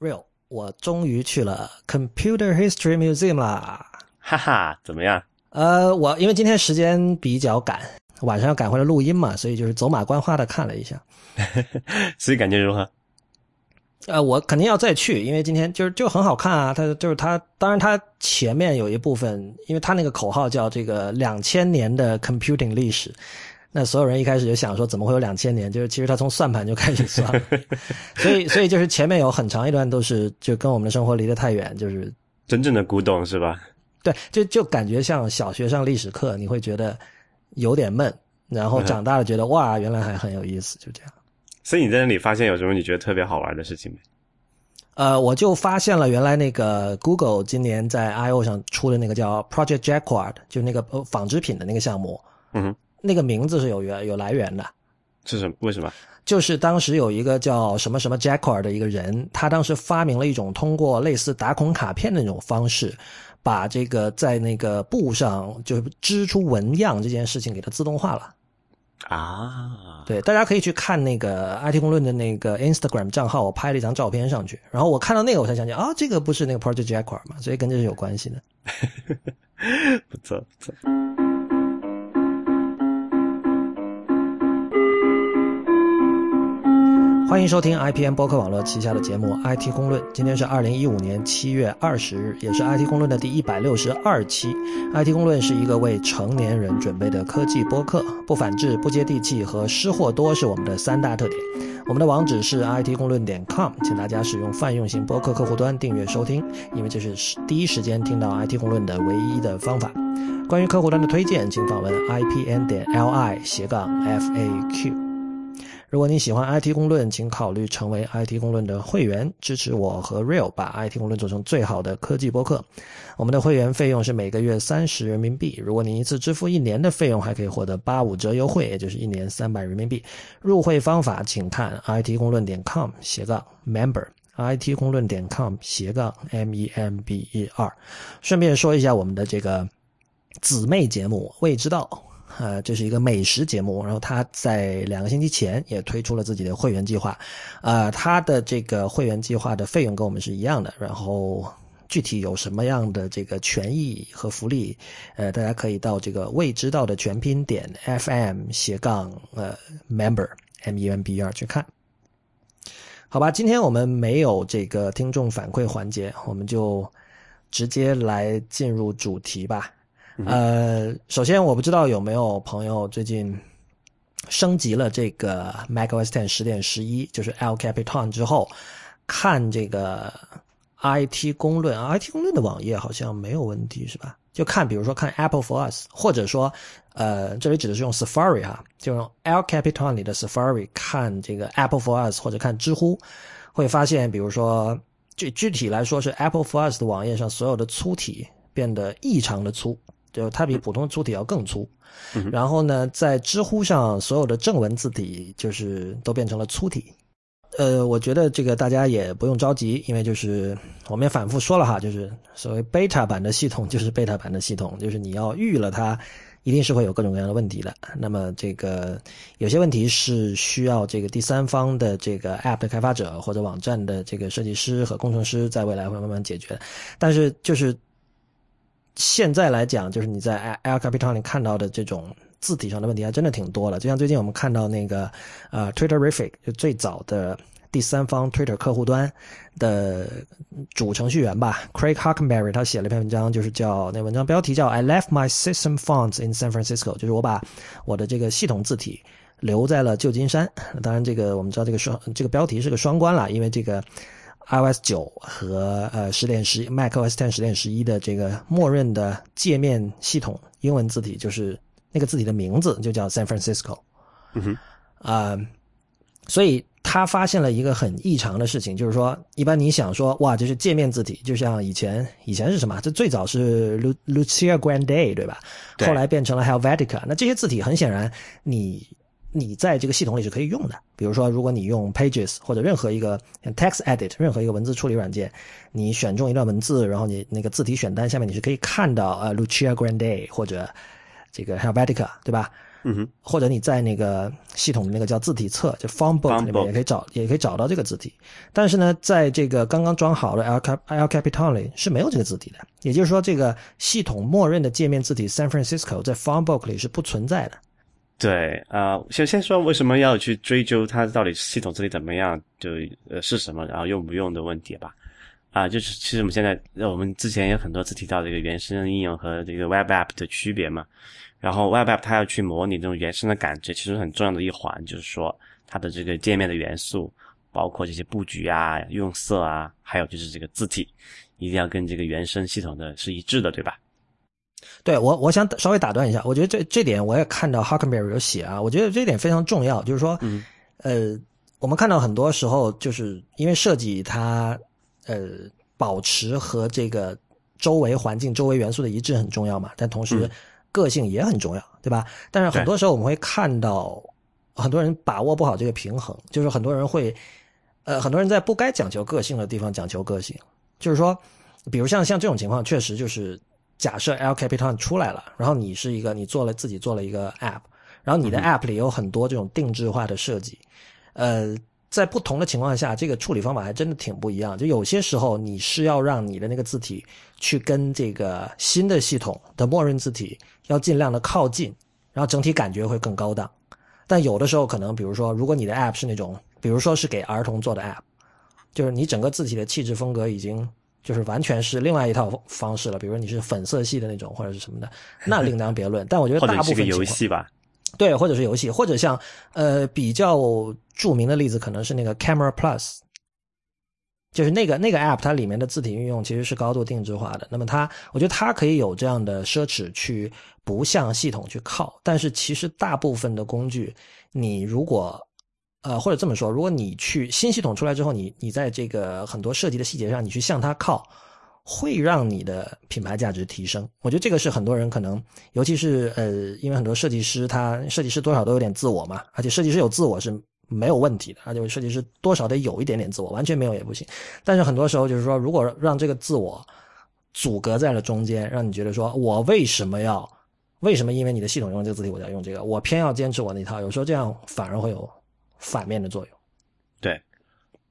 Real，我终于去了 Computer History Museum 啦！哈哈，怎么样？呃，我因为今天时间比较赶，晚上要赶回来录音嘛，所以就是走马观花的看了一下。所以感觉如何？呃，我肯定要再去，因为今天就是就很好看啊。它就是它，当然它前面有一部分，因为它那个口号叫这个两千年的 computing 历史。那所有人一开始就想说，怎么会有两千年？就是其实他从算盘就开始算，所以所以就是前面有很长一段都是就跟我们的生活离得太远，就是真正的古董是吧？对，就就感觉像小学上历史课，你会觉得有点闷，然后长大了觉得哇，原来还很有意思，就这样。所以你在那里发现有什么你觉得特别好玩的事情没？呃，我就发现了原来那个 Google 今年在 I/O 上出的那个叫 Project Jacquard，就那个纺织品的那个项目。嗯哼。那个名字是有源有来源的，是什么？为什么？就是当时有一个叫什么什么 Jacquard 的一个人，他当时发明了一种通过类似打孔卡片的那种方式，把这个在那个布上就是织出纹样这件事情给它自动化了。啊，对，大家可以去看那个 IT 公论的那个 Instagram 账号，我拍了一张照片上去，然后我看到那个我才想起啊，这个不是那个 Project Jacquard 嘛，所以跟这是有关系的。不 错不错。欢迎收听 IPN 播客网络旗下的节目《IT 公论》。今天是二零一五年七月二十日，也是《IT 公论》的第一百六十二期。《IT 公论》是一个为成年人准备的科技播客，不反制、不接地气和失货多是我们的三大特点。我们的网址是 IT 公论点 com，请大家使用泛用型播客客户端订阅收听，因为这是第一时间听到 IT 公论的唯一的方法。关于客户端的推荐，请访问 IPN 点 LI 斜杠 FAQ。如果你喜欢 IT 公论，请考虑成为 IT 公论的会员，支持我和 Real 把 IT 公论做成最好的科技播客。我们的会员费用是每个月三十人民币。如果您一次支付一年的费用，还可以获得八五折优惠，也就是一年三百人民币。入会方法请看 IT 公论点 com 斜杠 member，IT 公论点 com 斜杠 m e m b e r。顺便说一下我们的这个姊妹节目未知道。呃，这是一个美食节目，然后他在两个星期前也推出了自己的会员计划，呃，他的这个会员计划的费用跟我们是一样的，然后具体有什么样的这个权益和福利，呃，大家可以到这个未知道的全拼点 FM 斜杠呃 member m e m b e r 去看，好吧，今天我们没有这个听众反馈环节，我们就直接来进入主题吧。呃，首先我不知道有没有朋友最近升级了这个 macOS 10十点十一，就是 El Capitan 之后，看这个 IT 公论，IT 公论的网页好像没有问题是吧？就看比如说看 Apple for Us，或者说呃，这里指的是用 Safari 哈，就用 El Capitan 里的 Safari 看这个 Apple for Us 或者看知乎，会发现比如说具具体来说是 Apple for Us 的网页上所有的粗体变得异常的粗。就它比普通的粗体要更粗，然后呢，在知乎上所有的正文字体就是都变成了粗体。呃，我觉得这个大家也不用着急，因为就是我们也反复说了哈，就是所谓 beta 版的系统就是 beta 版的系统，就是你要预了它，一定是会有各种各样的问题的。那么这个有些问题是需要这个第三方的这个 app 的开发者或者网站的这个设计师和工程师在未来会慢慢解决，但是就是。现在来讲，就是你在 Air Capital 里看到的这种字体上的问题还真的挺多了。就像最近我们看到那个呃 Twitter r i f i c 就最早的第三方 Twitter 客户端的主程序员吧，Craig hackenberry 他写了一篇文章，就是叫那文章标题叫 I left my system fonts in San Francisco，就是我把我的这个系统字体留在了旧金山。当然，这个我们知道这个双这个标题是个双关了，因为这个。iOS 九和呃十点十 macOS ten 十点十一的这个默认的界面系统英文字体就是那个字体的名字就叫 San Francisco，嗯哼，啊，所以他发现了一个很异常的事情，就是说一般你想说哇，这是界面字体，就像以前以前是什么？这最早是 Lucia Grande 对吧？对后来变成了 Helvetica，那这些字体很显然你。你在这个系统里是可以用的，比如说，如果你用 Pages 或者任何一个 Text Edit 任何一个文字处理软件，你选中一段文字，然后你那个字体选单下面你是可以看到呃 Lucia Grande 或者这个 Helvetica，对吧？嗯哼，或者你在那个系统的那个叫字体册，就 Font Book 里面也可以找，也可以找到这个字体。但是呢，在这个刚刚装好的 El Cap El Capitan 里是没有这个字体的，也就是说，这个系统默认的界面字体 San Francisco 在 Font Book 里是不存在的。对啊、呃先先说为什么要去追究它到底系统这里怎么样，就呃是什么，然后用不用的问题吧。啊、就是其实我们现在呃我们之前有很多次提到这个原生应用和这个 Web App 的区别嘛，然后 Web App 它要去模拟这种原生的感觉，其实很重要的一环就是说它的这个界面的元素，包括这些布局啊、用色啊，还有就是这个字体，一定要跟这个原生系统的是一致的，对吧？对我，我想稍微打断一下，我觉得这这点我也看到 Huckleberry 有写啊，我觉得这点非常重要，就是说，嗯。呃，我们看到很多时候就是因为设计它呃保持和这个周围环境、周围元素的一致很重要嘛，但同时嗯。个性也很重要，对吧？但是很多时候我们会看到很多人把握不好这个平衡，就是很多人会呃很多人在不该讲求个性的地方讲求个性，就是说，比如像像这种情况，确实就是假设 El Capitan 出来了，然后你是一个你做了自己做了一个 App，然后你的 App 里有很多这种定制化的设计，呃，在不同的情况下，这个处理方法还真的挺不一样。就有些时候你是要让你的那个字体去跟这个新的系统的默认字体要尽量的靠近，然后整体感觉会更高档。但有的时候可能，比如说，如果你的 App 是那种，比如说是给儿童做的 App，就是你整个字体的气质风格已经就是完全是另外一套方式了。比如说你是粉色系的那种或者是什么的，那另当别论。但我觉得大是个游部分游戏吧，对，或者是游戏，或者像呃比较著名的例子，可能是那个 Camera Plus，就是那个那个 App，它里面的字体运用其实是高度定制化的。那么它，我觉得它可以有这样的奢侈去不向系统去靠，但是其实大部分的工具，你如果呃或者这么说，如果你去新系统出来之后，你你在这个很多设计的细节上，你去向它靠。会让你的品牌价值提升，我觉得这个是很多人可能，尤其是呃，因为很多设计师他设计师多少都有点自我嘛，而且设计师有自我是没有问题的，而且设计师多少得有一点点自我，完全没有也不行。但是很多时候就是说，如果让这个自我阻隔在了中间，让你觉得说我为什么要，为什么因为你的系统用这个字体，我就要用这个，我偏要坚持我那套，有时候这样反而会有反面的作用。对，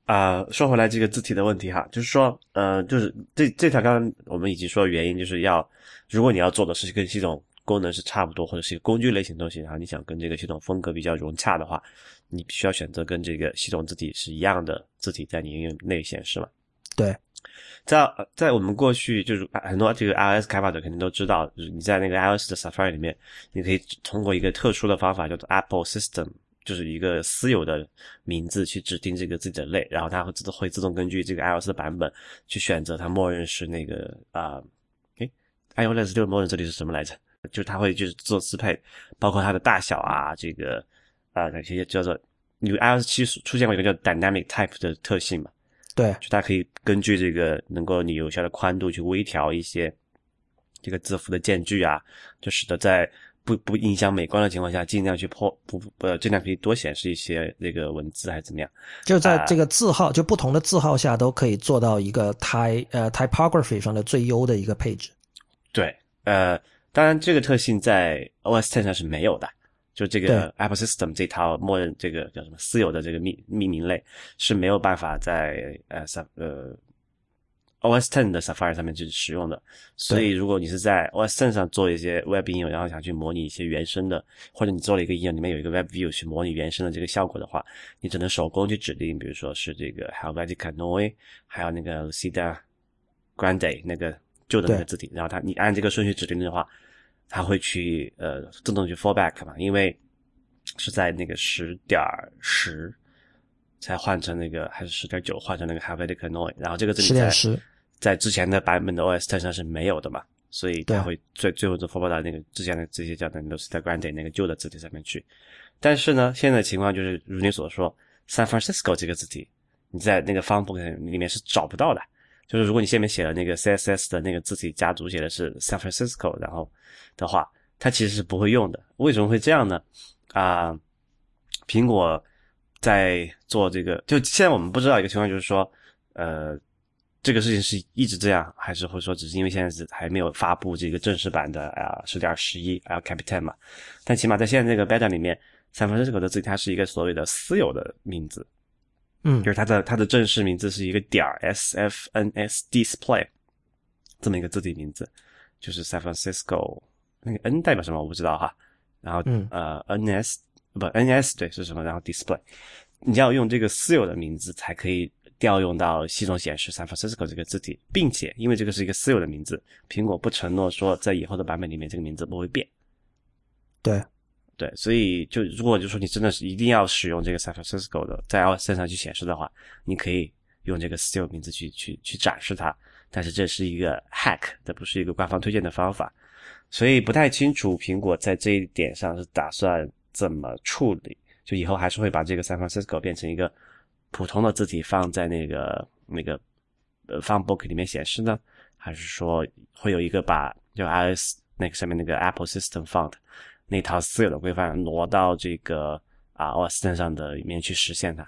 啊、说回来这个字体的问题哈，就是说，呃，就是这这条刚刚我们已经说原因，就是要如果你要做的是跟系统功能是差不多，或者是一个工具类型的东西，然后你想跟这个系统风格比较融洽的话，你必须要选择跟这个系统字体是一样的字体在你应用内显示嘛。对，在呃在我们过去就是啊很多这个 iOS 开发者肯定都知道，就是你在那个 iOS 的 Safari 里面，你可以通过一个特殊的方法叫做 Apple System，就是一个私有的名字去指定这个自己的类，然后它会自会自动根据这个 iOS 的版本去选择它默认是那个啊，诶、iOS 六默认这里是什么来着？就是它会就是做适配，包括它的大小啊，这个啊那些叫做因为 iOS 七出现过一个叫 Dynamic Type 的特性嘛，对，就它可以根据这个能够你有效的宽度去微调一些这个字符的间距啊，就使得在不不影响美观的情况下，尽量去破不不呃尽量可以多显示一些那个文字还是怎么样。就在这个字号，就不同的字号下都可以做到一个 ty 呃 typography 上的最优的一个配置。对，呃，当然这个特性在 OS Ten 上是没有的。就这个 Apple System 这套默认这个叫什么私有的这个命命名类是没有办法在呃 Saf 呃 OS Ten 的 Safari 上面去使用的。所以如果你是在 OS Ten 上做一些 Web 应用，然后想去模拟一些原生的，或者你做了一个应用里面有一个 Web View 去模拟原生的这个效果的话，你只能手工去指定，比如说是这个 Helvetica Neue，还有那个 Lucida Grande 那个旧的那个字体，然后它你按这个顺序指定的话，它会去呃自动去 fallback 嘛，因为是在那个十点十才换成那个还是十点九换成那个 Helvetica Neue，然后这个字体在在之前的版本的 OS 上是没有的嘛，所以它会最最后就 fallback 到那个之前的这些叫的 Lucida Grande 那个旧的字体上面去。但是呢，现在的情况就是如你所说，San Francisco 这个字体，你在那个 font book 里面是找不到的。就是如果你下面写了那个 CSS 的那个字体家族写的是 San Francisco，然后的话，它其实是不会用的。为什么会这样呢？啊、苹果在做这个，就现在我们不知道一个情况，就是说，呃，这个事情是一直这样，还是或者说只是因为现在是还没有发布这个正式版的啊十点十一 L Capitan 嘛？但起码在现在这个 beta 里面，San Francisco 的字体它是一个所谓的私有的名字，嗯。就是它的它的正式名字是一个点儿 S F N S Display 这么一个字体名字，就是 San Francisco 那个 N 代表什么我不知道哈，然后、嗯。呃 N S 不 N S 对是什么，然后 Display，你要用这个私有的名字才可以调用到系统显示 San Francisco 这个字体，并且因为这个是一个私有的名字，苹果不承诺说在以后的版本里面这个名字不会变。对，对，所以就如果就说你真的是一定要使用这个 San Francisco 的在 iOS 上去显示的话，你可以用这个私有名字去去去展示它，但是这是一个 hack，这不是一个官方推荐的方法，所以不太清楚苹果在这一点上是打算怎么处理，就以后还是会把这个 San Francisco 变成一个普通的字体放在那个那个呃 Funbook 里面显示呢，还是说会有一个把就 iOS 那个上面那个 Apple System Font 那套私有的规范挪到这个啊 OS 身上的里面去实现它？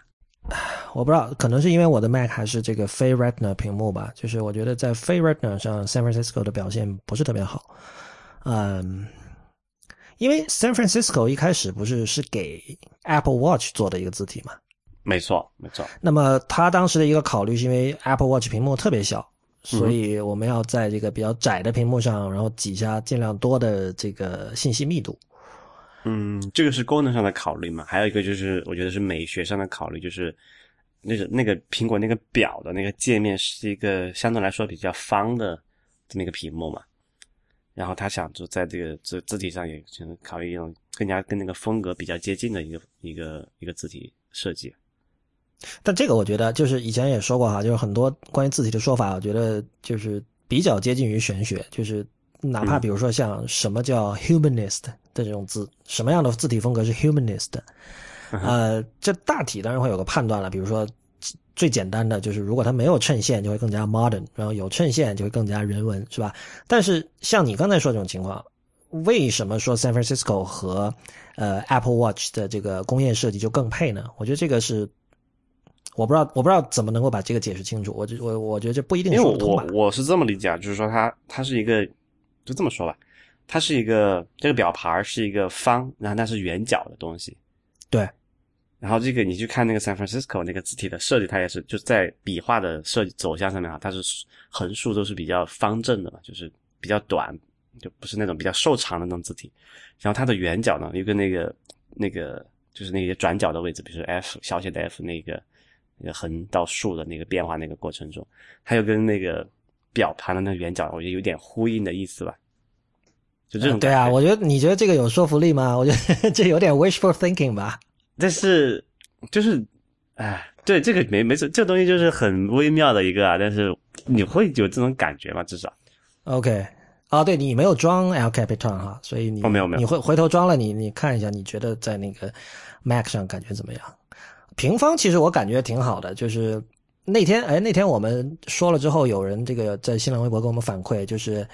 我不知道，可能是因为我的 Mac 还是这个非 Retina 屏幕吧，就是我觉得在非 Retina 上，San Francisco 的表现不是特别好。嗯，因为 San Francisco 一开始不是是给 Apple Watch 做的一个字体嘛，没错，没错，那么他当时的一个考虑是因为 Apple Watch 屏幕特别小，所以我们要在这个比较窄的屏幕上，然后挤下尽量多的这个信息密度。嗯，这个是功能上的考虑嘛，还有一个就是我觉得是美学上的考虑，就是那个那个苹果那个表的那个界面是一个相对来说比较方的这么一个屏幕嘛，然后他想就在这个字字体上也就是考虑一种更加跟那个风格比较接近的一个一个一个字体设计。但这个我觉得就是以前也说过哈，就是很多关于字体的说法，我觉得就是比较接近于玄学，就是哪怕比如说像什么叫 humanist 的这种字，什么样的字体风格是 humanist，呃，这大体当然会有个判断了，比如说最简单的就是如果它没有衬线，就会更加 modern，然后有衬线就会更加人文，是吧？但是像你刚才说这种情况，为什么说 San Francisco 和呃 Apple Watch 的这个工业设计就更配呢？我觉得这个是。我不知道，我不知道怎么能够把这个解释清楚。我就我我觉得这不一定因为说得通吧。我我是这么理解啊，就是说它它是一个，就这么说吧，它是一个这个表盘是一个方，然后它是圆角的东西，对，然后这个你去看那个 San Francisco 那个字体的设计，它也是就在笔画的设计走向上面啊，它是横竖都是比较方正的嘛，就是比较短，就不是那种比较瘦长的那种字体。然后它的圆角呢，又跟那个那个就是那些转角的位置，比如说 F 小写的 F 那个那个横到竖的那个变化那个过程中，它又跟那个表盘的那个圆角，我觉得有点呼应的意思吧。就这种、对啊，，我觉得你觉得这个有说服力吗？我觉得 这有点 wishful thinking 吧。但是就是，哎，对这个没没错，这个东西就是很微妙的一个啊。但是你会有这种感觉吗？至少 OK，啊，对你没有装 L Capitan 哈，所以你哦没有没有你会回头装了你你看一下，你觉得在那个 Mac 上感觉怎么样？平方其实我感觉挺好的，就是那天哎那天我们说了之后，有人这个在新浪微博给我们反馈，就是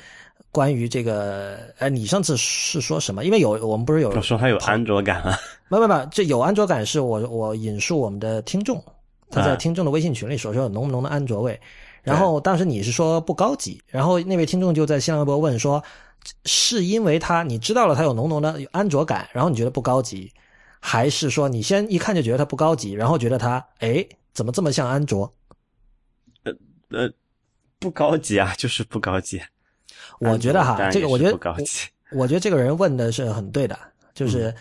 关于这个呃你上次是说什么？因为有我们不是有我说它有安卓感啊，没没没，这有安卓感是我我引述我们的听众，他在啊听众的微信群里说说有浓不浓的安卓味，然后当时你是说不高级，然后那位听众就在新浪微博问说，是因为他你知道了他有浓浓的安卓感，然后你觉得不高级，还是说你先一看就觉得它不高级，然后觉得它哎怎么这么像安卓？呃，不高级啊，就是不高级。我觉得哈，这个我觉得。我觉得这个人问的是很对的，就是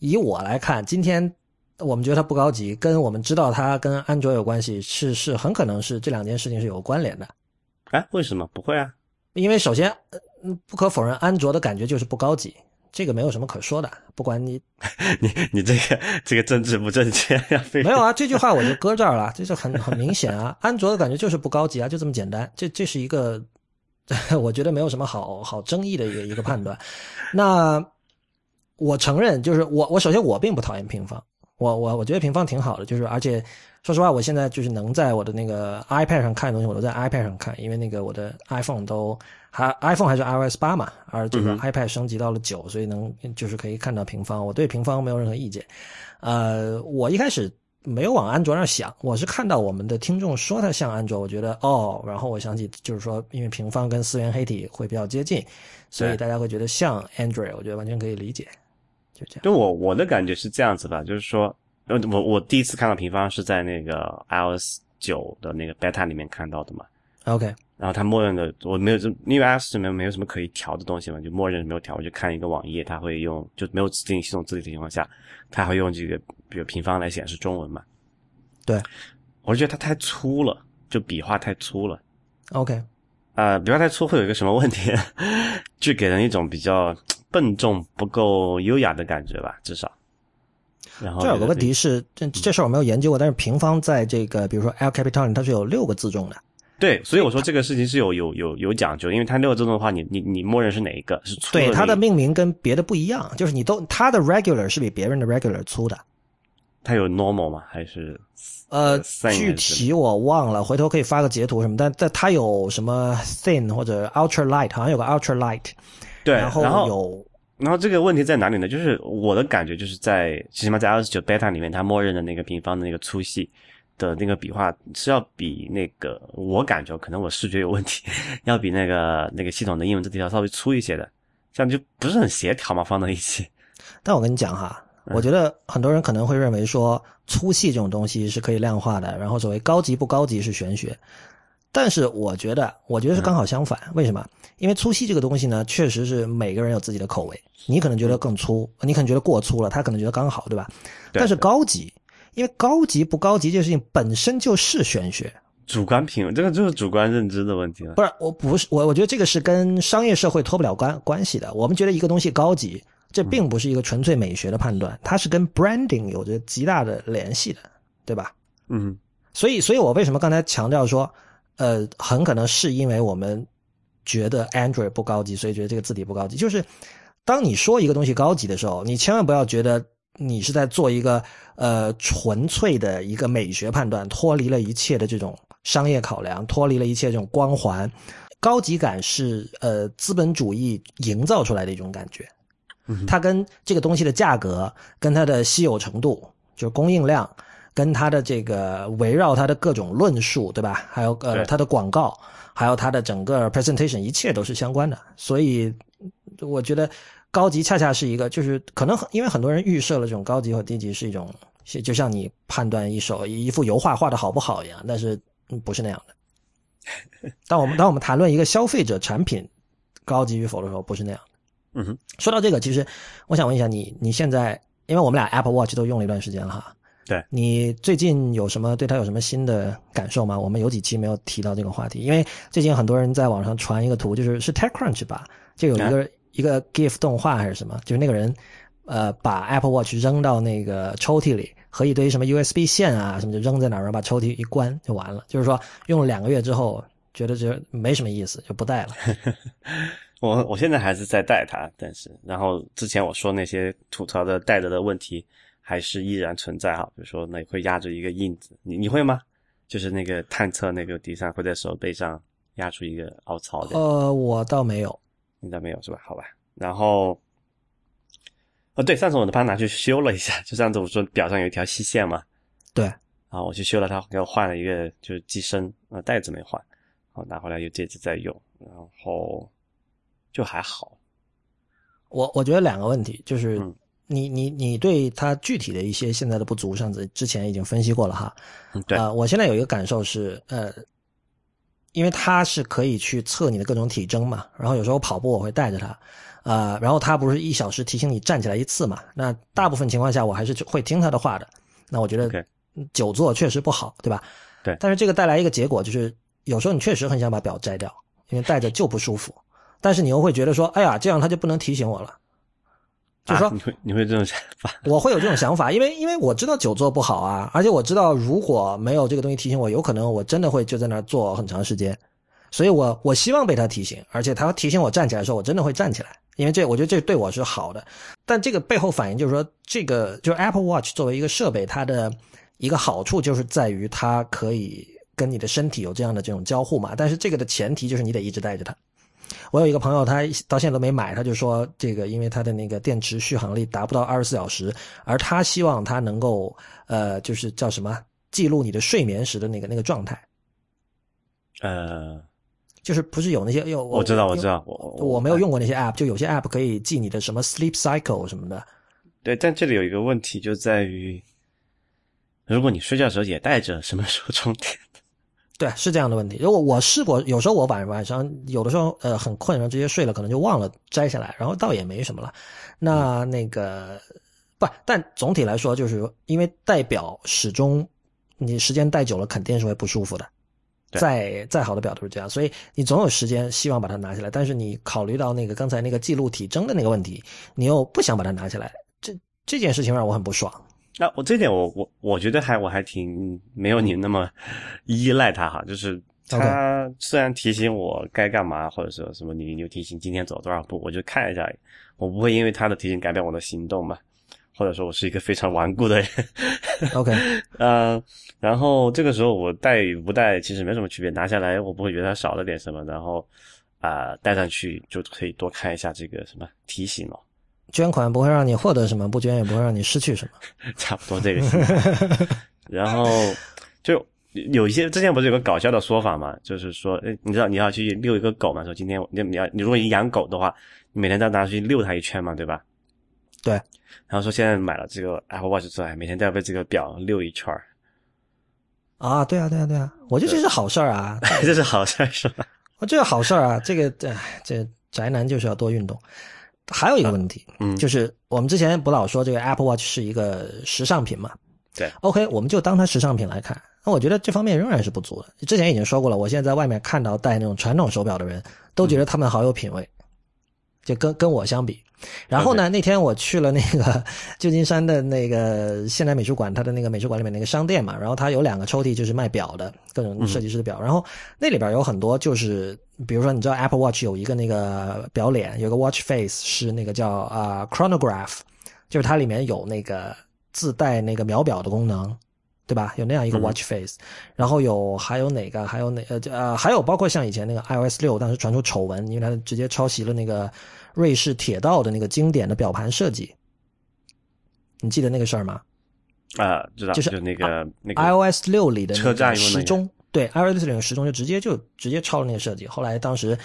以我来看，今天我们觉得它不高级，跟我们知道它跟安卓有关系，是是很可能是这两件事情是有关联的。哎，为什么不会啊？因为首先，不可否认，安卓的感觉就是不高级，这个没有什么可说的。不管你 你你这个这个政治不正确没有啊，这句话我就搁这儿了，这就很很明显啊。安卓的感觉就是不高级啊，就这么简单。这这是一个，我觉得没有什么好好争议的一个一个判断。那我承认，就是我我首先我并不讨厌平方，我我我觉得平方挺好的，就是而且说实话，我现在就是能在我的那个 iPad 上看的东西，我都在 iPad 上看，因为那个我的 iPhone 都还 iPhone 还是 iOS 八嘛，而这个嗯 iPad 升级到了九、所以能就是可以看到平方，我对平方没有任何意见。呃，我一开始没有往安卓那儿想，我是看到我们的听众说它像安卓，我觉得哦，然后我想起就是说，因为平方跟四元黑体会比较接近，所以大家会觉得像 Android，我觉得完全可以理解，就这样。就我我的感觉是这样子吧，就是说，呃，我我第一次看到平方是在那个 iOS 九的那个 beta 里面看到的嘛。OK，然后它默认的我没有这，因为 iOS 里面没有什么可以调的东西嘛，就默认没有调。我就看一个网页，它会用就没有指定系统字体的情况下，它会用这个比如平方来显示中文嘛。对，我就觉得它太粗了，就笔画太粗了。OK，呃，笔画太粗会有一个什么问题？就给人一种比较 笨重、不够优雅的感觉吧，至少。然后这有个问题嗯是，这这事儿我没有研究过，但是平方在这个比如说 L Capital 里它是有六个字重的。对，所以我说这个事情是有有有有讲究，因为它六个字重的话，你你你默认是哪一个是粗对，它的命名跟别的不一样，就是你都它的 regular 是比别人的 regular 粗的。它有 normal 吗？还是呃，具体我忘了，回头可以发个截图什么，但但它有什么 thin 或者 ultra light，好像有个 ultra light，对？然后然后有然后这个问题在哪里呢？就是我的感觉就是在起码在 iOS 九 beta 里面，它默认的那个平方的那个粗细的那个笔画是要比那个我感觉可能我视觉有问题，要比那个那个系统的英文字体要稍微粗一些的，这样就不是很协调嘛，放到一起。但我跟你讲哈，嗯我觉得很多人可能会认为说粗细这种东西是可以量化的，然后所谓高级不高级是玄学。但是我觉得，我觉得是刚好相反。为什么？因为粗细这个东西呢，确实是每个人有自己的口味。你可能觉得更粗，你可能觉得过粗了，他可能觉得刚好，对吧？对但是高级，因为高级不高级这件事情本身就是玄学。主观品，这个就是主观认知的问题了。不是，我不是我，我觉得这个是跟商业社会脱不了关关系的。我们觉得一个东西高级，这并不是一个纯粹美学的判断，它是跟 branding 有着极大的联系的，对吧？嗯，所以，所以我为什么刚才强调说，呃，很可能是因为我们觉得 Android 不高级，所以觉得这个字体不高级。就是当你说一个东西高级的时候，你千万不要觉得你是在做一个呃纯粹的一个美学判断，脱离了一切的这种商业考量，脱离了一切这种光环。高级感是呃资本主义营造出来的一种感觉，它跟这个东西的价格、跟它的稀有程度，就是供应量，跟它的这个围绕它的各种论述，对吧？还有呃它的广告，还有它的整个 presentation，一切都是相关的。所以我觉得高级恰恰是一个，就是可能很因为很多人预设了这种高级和低级是一种，就像你判断一首一幅油画画的好不好一样，但是嗯不是那样的。当我们当我们谈论一个消费者产品高级与否的时候，不是那样的。嗯哼，说到这个，其实我想问一下你，你现在因为我们俩 Apple Watch 都用了一段时间了哈，对你最近有什么对它有什么新的感受吗？我们有几期没有提到这个话题，因为最近很多人在网上传一个图，就是是 TechCrunch 吧，就有一个、一个 GIF 动画还是什么，就是那个人呃把 Apple Watch 扔到那个抽屉里，和一堆什么 USB 线啊什么就扔在哪儿，然后把抽屉一关就完了。就是说用了两个月之后，觉得这没什么意思，就不带了。我我现在还是在带它，但是然后之前我说那些吐槽的带着的问题还是依然存在哈，比如说那会压着一个印子，你你会吗？就是那个探测那个底上会在手背上压出一个凹槽的，呃，我倒没有。应该没有是吧？好吧，然后。哦，对，上次我把它拿去修了一下，就上次我说表上有一条细线嘛，对，然后我去修了它，给我换了一个就是机身，呃，带子没换，然后拿回来又接着再用，然后就还好，我我觉得两个问题，就是嗯你你你对它具体的一些现在的不足，上次之前已经分析过了哈。嗯，对，呃，我现在有一个感受是，呃，因为它是可以去测你的各种体征嘛，然后有时候跑步我会带着它，呃，然后它不是一小时提醒你站起来一次嘛，那大部分情况下我还是会听它的话的。那我觉得久坐确实不好，对吧？对但是这个带来一个结果就是，有时候你确实很想把表摘掉，因为戴着就不舒服，但是你又会觉得说，哎呀，这样他就不能提醒我了。就是说啊、你会你会这种想法？我会有这种想法，因为因为我知道久坐不好啊，而且我知道如果没有这个东西提醒我，有可能我真的会就在那儿坐很长时间，所以我我希望被他提醒，而且他提醒我站起来的时候，我真的会站起来，因为这我觉得这对我是好的。但这个背后反映就是说，这个就是 Apple Watch 作为一个设备，它的一个好处就是在于它可以跟你的身体有这样的这种交互嘛，但是这个的前提就是你得一直带着它。我有一个朋友，他到现在都没买，他就说这个，因为他的那个电池续航力达不到二十四小时，而他希望它能够呃，就是叫什么，记录你的睡眠时的那个那个状态。呃，就是不是有那些有我知道我知道我我没有用过那些 app，就有些 app 可以记你的什么 sleep cycle 什么的。对，但这里有一个问题就在于，如果你睡觉的时候也带着，什么时候充电？对，是这样的问题。如果我试过，有时候我晚晚上有的时候呃很困，然后直接睡了，可能就忘了摘下来，然后倒也没什么了。那那个不，但总体来说，就是因为戴表始终你时间戴久了肯定是会不舒服的。再再好的表都是这样，所以你总有时间希望把它拿下来，但是你考虑到那个刚才那个记录体征的那个问题，你又不想把它拿下来，这这件事情让我很不爽。那我这点我我我觉得还我还挺没有你那么依赖他哈，就是他虽然提醒我该干嘛，或者说什么你你提醒今天走多少步，我就看一下，我不会因为他的提醒改变我的行动嘛。或者说我是一个非常顽固的人，OK，呃，然后这个时候我带与不带其实没什么区别，拿下来我不会觉得它少了点什么，然后啊带上去就可以多看一下这个什么提醒了。捐款不会让你获得什么，不捐也不会让你失去什么，差不多这个。然后就有一些之前不是有个搞笑的说法嘛，就是说，哎，你知道你要去遛一个狗嘛？说今天你你要你如果你养狗的话，你每天都要拿出去遛它一圈嘛，对吧？对。然后说现在买了这个 Apple Watch 之后，每天都要被这个表遛一圈儿。啊，对啊，对啊，对啊，我觉得这是好事儿啊，这是好事儿是吧？我这个好事儿啊，这个这这宅男就是要多运动。还有一个问题，嗯，就是我们之前不老说这个 Apple Watch 是一个时尚品嘛？对，OK，我们就当它时尚品来看。那我觉得这方面仍然是不足的。之前已经说过了，我现在在外面看到戴那种传统手表的人，都觉得他们好有品位，就跟跟我相比。然后呢？那天我去了那个 旧金山的那个现代美术馆，它的那个美术馆里面那个商店嘛。然后它有两个抽屉，就是卖表的各种设计师的表。然后那里边有很多，就是比如说，你知道 Apple Watch 有一个那个表脸，有个 Watch Face 是那个叫啊 Chronograph，就是它里面有那个自带那个秒表的功能，对吧？有那样一个 Watch Face。然后有还有哪个？还有哪呃呃还有包括像以前那个 iOS 六当时传出丑闻，因为它直接抄袭了那个。瑞士铁道的那个经典的表盘设计，你记得那个事儿吗？啊，知道，就是那个那个 iOS 六里的车站时钟，对，iOS 六里的时钟就直接就直接抄了那个设计。后来当时，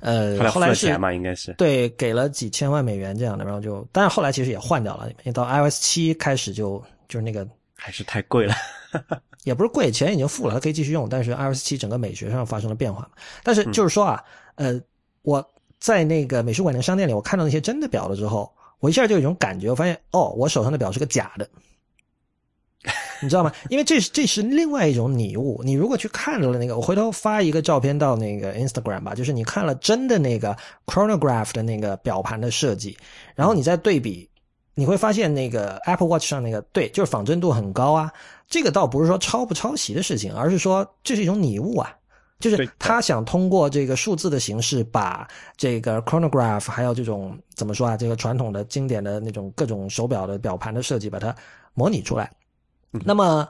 呃，后来是嘛，应该是对，给了几千万美元这样的，然后就，但是后来其实也换掉了，因为到 iOS 七开始就就是那个还是太贵了，也不是贵，钱已经付了，它可以继续用，但是 iOS 七整个美学上发生了变化但是就是说啊，呃，我。在那个美术馆那个商店里，我看到那些真的表了之后，我一下就有一种感觉，我发现哦，我手上的表是个假的，你知道吗？因为这是这是另外一种拟物。你如果去看了那个，我回头发一个照片到那个 Instagram 吧，就是你看了真的那个 Chronograph 的那个表盘的设计，然后你再对比，你会发现那个 Apple Watch 上那个对，就是仿真度很高啊。这个倒不是说抄不抄袭的事情，而是说这是一种拟物啊。就是他想通过这个数字的形式，把这个 chronograph 还有这种怎么说啊，这个传统的经典的那种各种手表的表盘的设计，把它模拟出来。那么，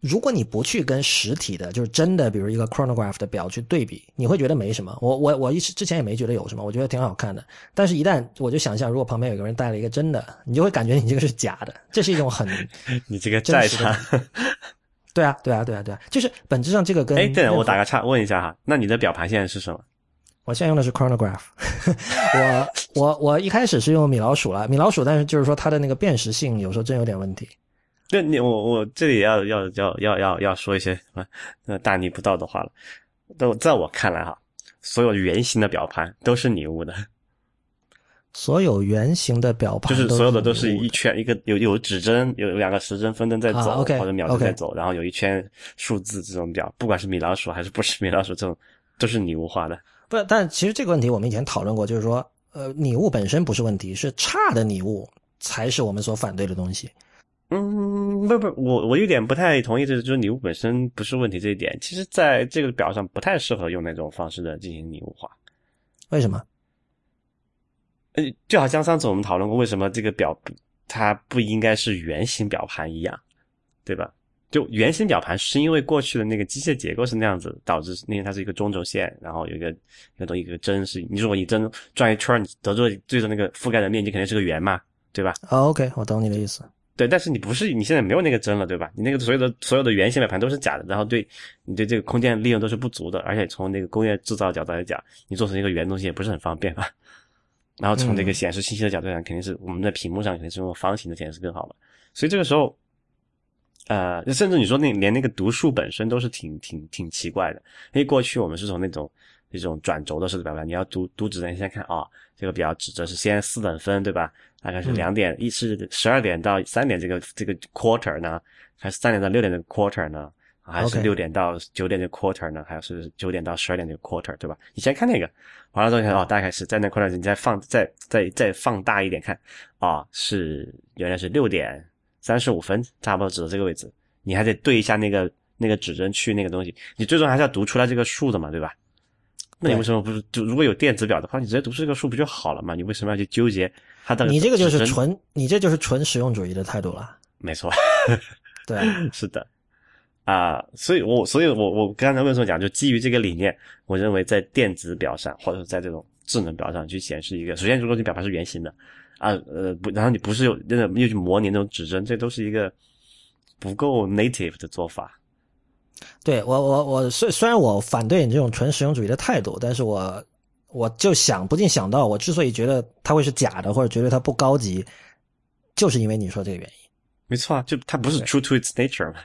如果你不去跟实体的，就是真的，比如一个 chronograph 的表去对比，你会觉得没什么。我我我一之前也没觉得有什么，我觉得挺好看的。但是，一旦我就想象，如果旁边有个人戴了一个真的，你就会感觉你这个是假的。这是一种很 你这个在场。对啊，对啊，对啊，对啊，就是本质上这个跟哎，对，我打个岔问一下哈，那你的表盘现在是什么？我现在用的是 chronograph，我我我一开始是用米老鼠了，米老鼠，但是就是说它的那个辨识性有时候真有点问题。对，你我我这里要要要要要要说一些什么呃大逆不道的话了，都在我看来哈，所有圆形的表盘都是你物的。所有圆形的表盘，就是所有的都是一圈，一个有有指针，有两个时针分针在走，或者秒针在走，然后有一圈数字这种表，不管是米老鼠还是不是米老鼠，这种都是拟物化的。不，但其实这个问题我们以前讨论过，就是说，呃，拟物本身不是问题，是差的拟物才是我们所反对的东西。嗯，不不，我我有点不太同意，就是就是拟物本身不是问题这一点。其实，在这个表上不太适合用那种方式的进行拟物化。为什么？呃，就好像上次我们讨论过，为什么这个表它不应该是圆形表盘一样，对吧？就圆形表盘是因为过去的那个机械结构是那样子，导致因为它是一个中轴线，然后有一个那种一个针是，你如果你针转一圈，你得出最终那个覆盖的面积肯定是个圆嘛，对吧？哦 OK，我懂你的意思。对，但是你不是你现在没有那个针了，对吧？你那个所有的所有的圆形表盘都是假的，然后对你对这个空间利用都是不足的，而且从那个工业制造角度来讲，你做成一个圆东西也不是很方便吧？然后从这个显示信息的角度上，肯定是我们在屏幕上肯定是用方形的显示更好嘛。所以这个时候。呃，甚至你说那连那个读数本身都是挺挺挺奇怪的，因为过去我们是从那种那种转轴的式子表盘，你要读读指针，先看啊，这个表指着是先四等分，对吧？大概是两点，一是十二点到三点这个这个 quarter 呢，还是三点到六点的 quarter 呢？还是六点到九点的 quarter 呢？还是九点到十二点的 quarter，对吧？你先看那个，完了之后看哦，大概是在那 quarter，你再放再再再放大一点看，啊，是原来是六点。三十五分，差不多指的这个位置，你还得对一下那个那个指针去那个东西，你最终还是要读出来这个数的嘛，对吧？那你为什么不是就如果有电子表的话，你直接读出这个数不就好了嘛？你为什么要去纠结它的？你这个就是纯，你这就是纯实用主义的态度了。没错，对，是的，啊，所以我所以我我刚才为什么讲，就基于这个理念，我认为在电子表上或者在这种智能表上去显示一个，首先如果你表盘是圆形的。啊呃不，然后你不是有那个又去模拟那种指针，这都是一个不够 native 的做法。对我我我虽虽然我反对你这种纯实用主义的态度，但是我我就想不禁想到，我之所以觉得它会是假的，或者觉得它不高级，就是因为你说这个原因。没错啊，就它不是 true to its nature 嘛。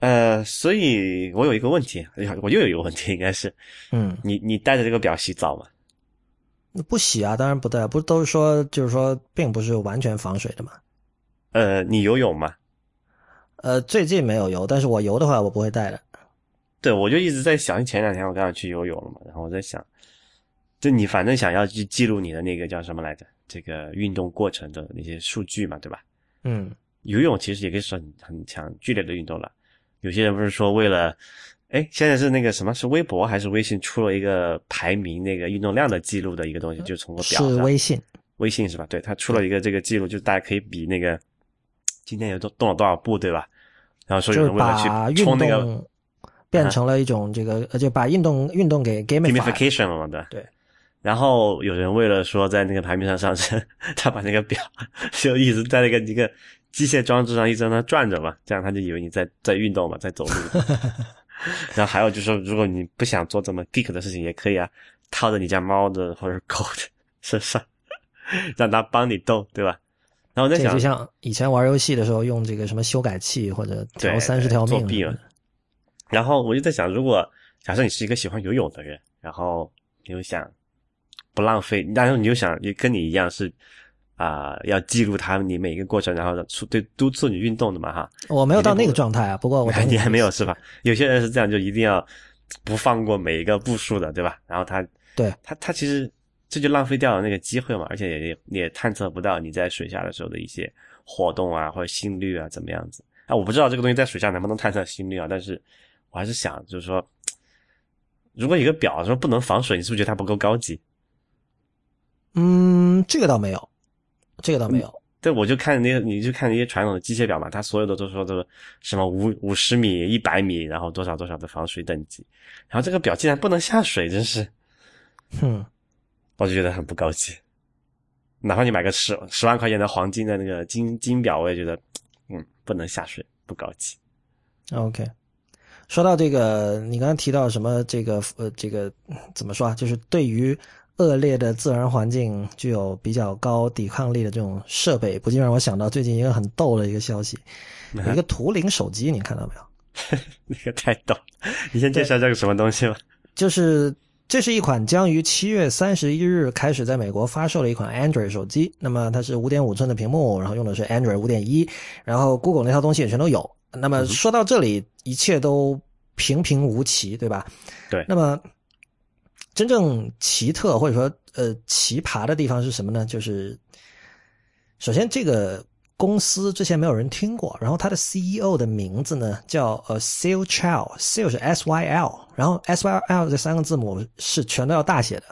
对，呃，所以我有一个问题，我又有一个问题，应该是，嗯，你你带着这个表洗澡吗？不洗啊，当然不带，不都是说，就是说，并不是完全防水的嘛。呃，你游泳吗？呃，最近没有游，但是我游的话，我不会带的。对，我就一直在想，前两天我刚刚去游泳了嘛，然后我在想，就你反正想要去记录你的那个叫什么来着，这个运动过程的那些数据嘛，对吧？嗯，游泳其实也可以是很很强剧烈的运动了。有些人不是说为了。哎，现在是那个什么？是微博还是微信出了一个排名那个运动量的记录的一个东西？就从个表是微信，微信是吧？对，他出了一个这个记录，就是大家可以比那个今天有动动了多少步，对吧？然后说有人为了去冲那个，变成了一种这个，就把运动运动给 gamification 了嘛？对。对。然后有人为了说在那个排名上上升，他把那个表 就一直在那个一个机械装置上一直在那转着嘛，这样他就以为你在在运动嘛，在走路。然后还有就是说，如果你不想做这么 geek 的事情，也可以啊，套着你家猫的或者狗的身上，让它帮你动，对吧？然后在想，就像以前玩游戏的时候用这个什么修改器或者调三十条命。作弊了。然后我就在想，如果假设你是一个喜欢游泳的人，然后你又想不浪费，然后你又想也跟你一样是。啊，要记录他你每一个过程，然后促对督促你运动的嘛哈。我没有到那个状态啊，不过我 你还没有是吧？有些人是这样，就一定要不放过每一个步数的，对吧？然后他对他他其实这就浪费掉了那个机会嘛，而且也也探测不到你在水下的时候的一些活动啊或者心率啊怎么样子啊？我不知道这个东西在水下能不能探测心率啊，但是我还是想就是说，如果一个表说不能防水，你是不是觉得它不够高级？嗯，这个倒没有。这个倒没有，对，我就看那个，你就看那些传统的机械表嘛，它所有的都说这个什么五五十米、一百米，然后多少多少的防水等级，然后这个表竟然不能下水，真是，哼，我就觉得很不高级。哪怕你买个十十万块钱的黄金的那个金金表，我也觉得，嗯，不能下水，不高级。OK，说到这个，你刚刚提到什么？这个呃，这个怎么说啊？就是对于。恶劣的自然环境具有比较高抵抗力的这种设备，不禁让我想到最近一个很逗的一个消息，有一个图灵手机，你看到没有？那个太逗，你先介绍这个什么东西吧。就是这是一款将于七月三十一日开始在美国发售的一款 Android 手机。那么它是五点五寸的屏幕，然后用的是 Android 五点一，然后 Google 那套东西也全都有。那么说到这里，一切都平平无奇，对吧？对。那么。真正奇特或者说呃奇葩的地方是什么呢？就是首先这个公司之前没有人听过，然后它的 CEO 的名字呢叫呃 Syl Chow，Syl 是 S Y L，然后 S Y L 这三个字母是全都要大写的，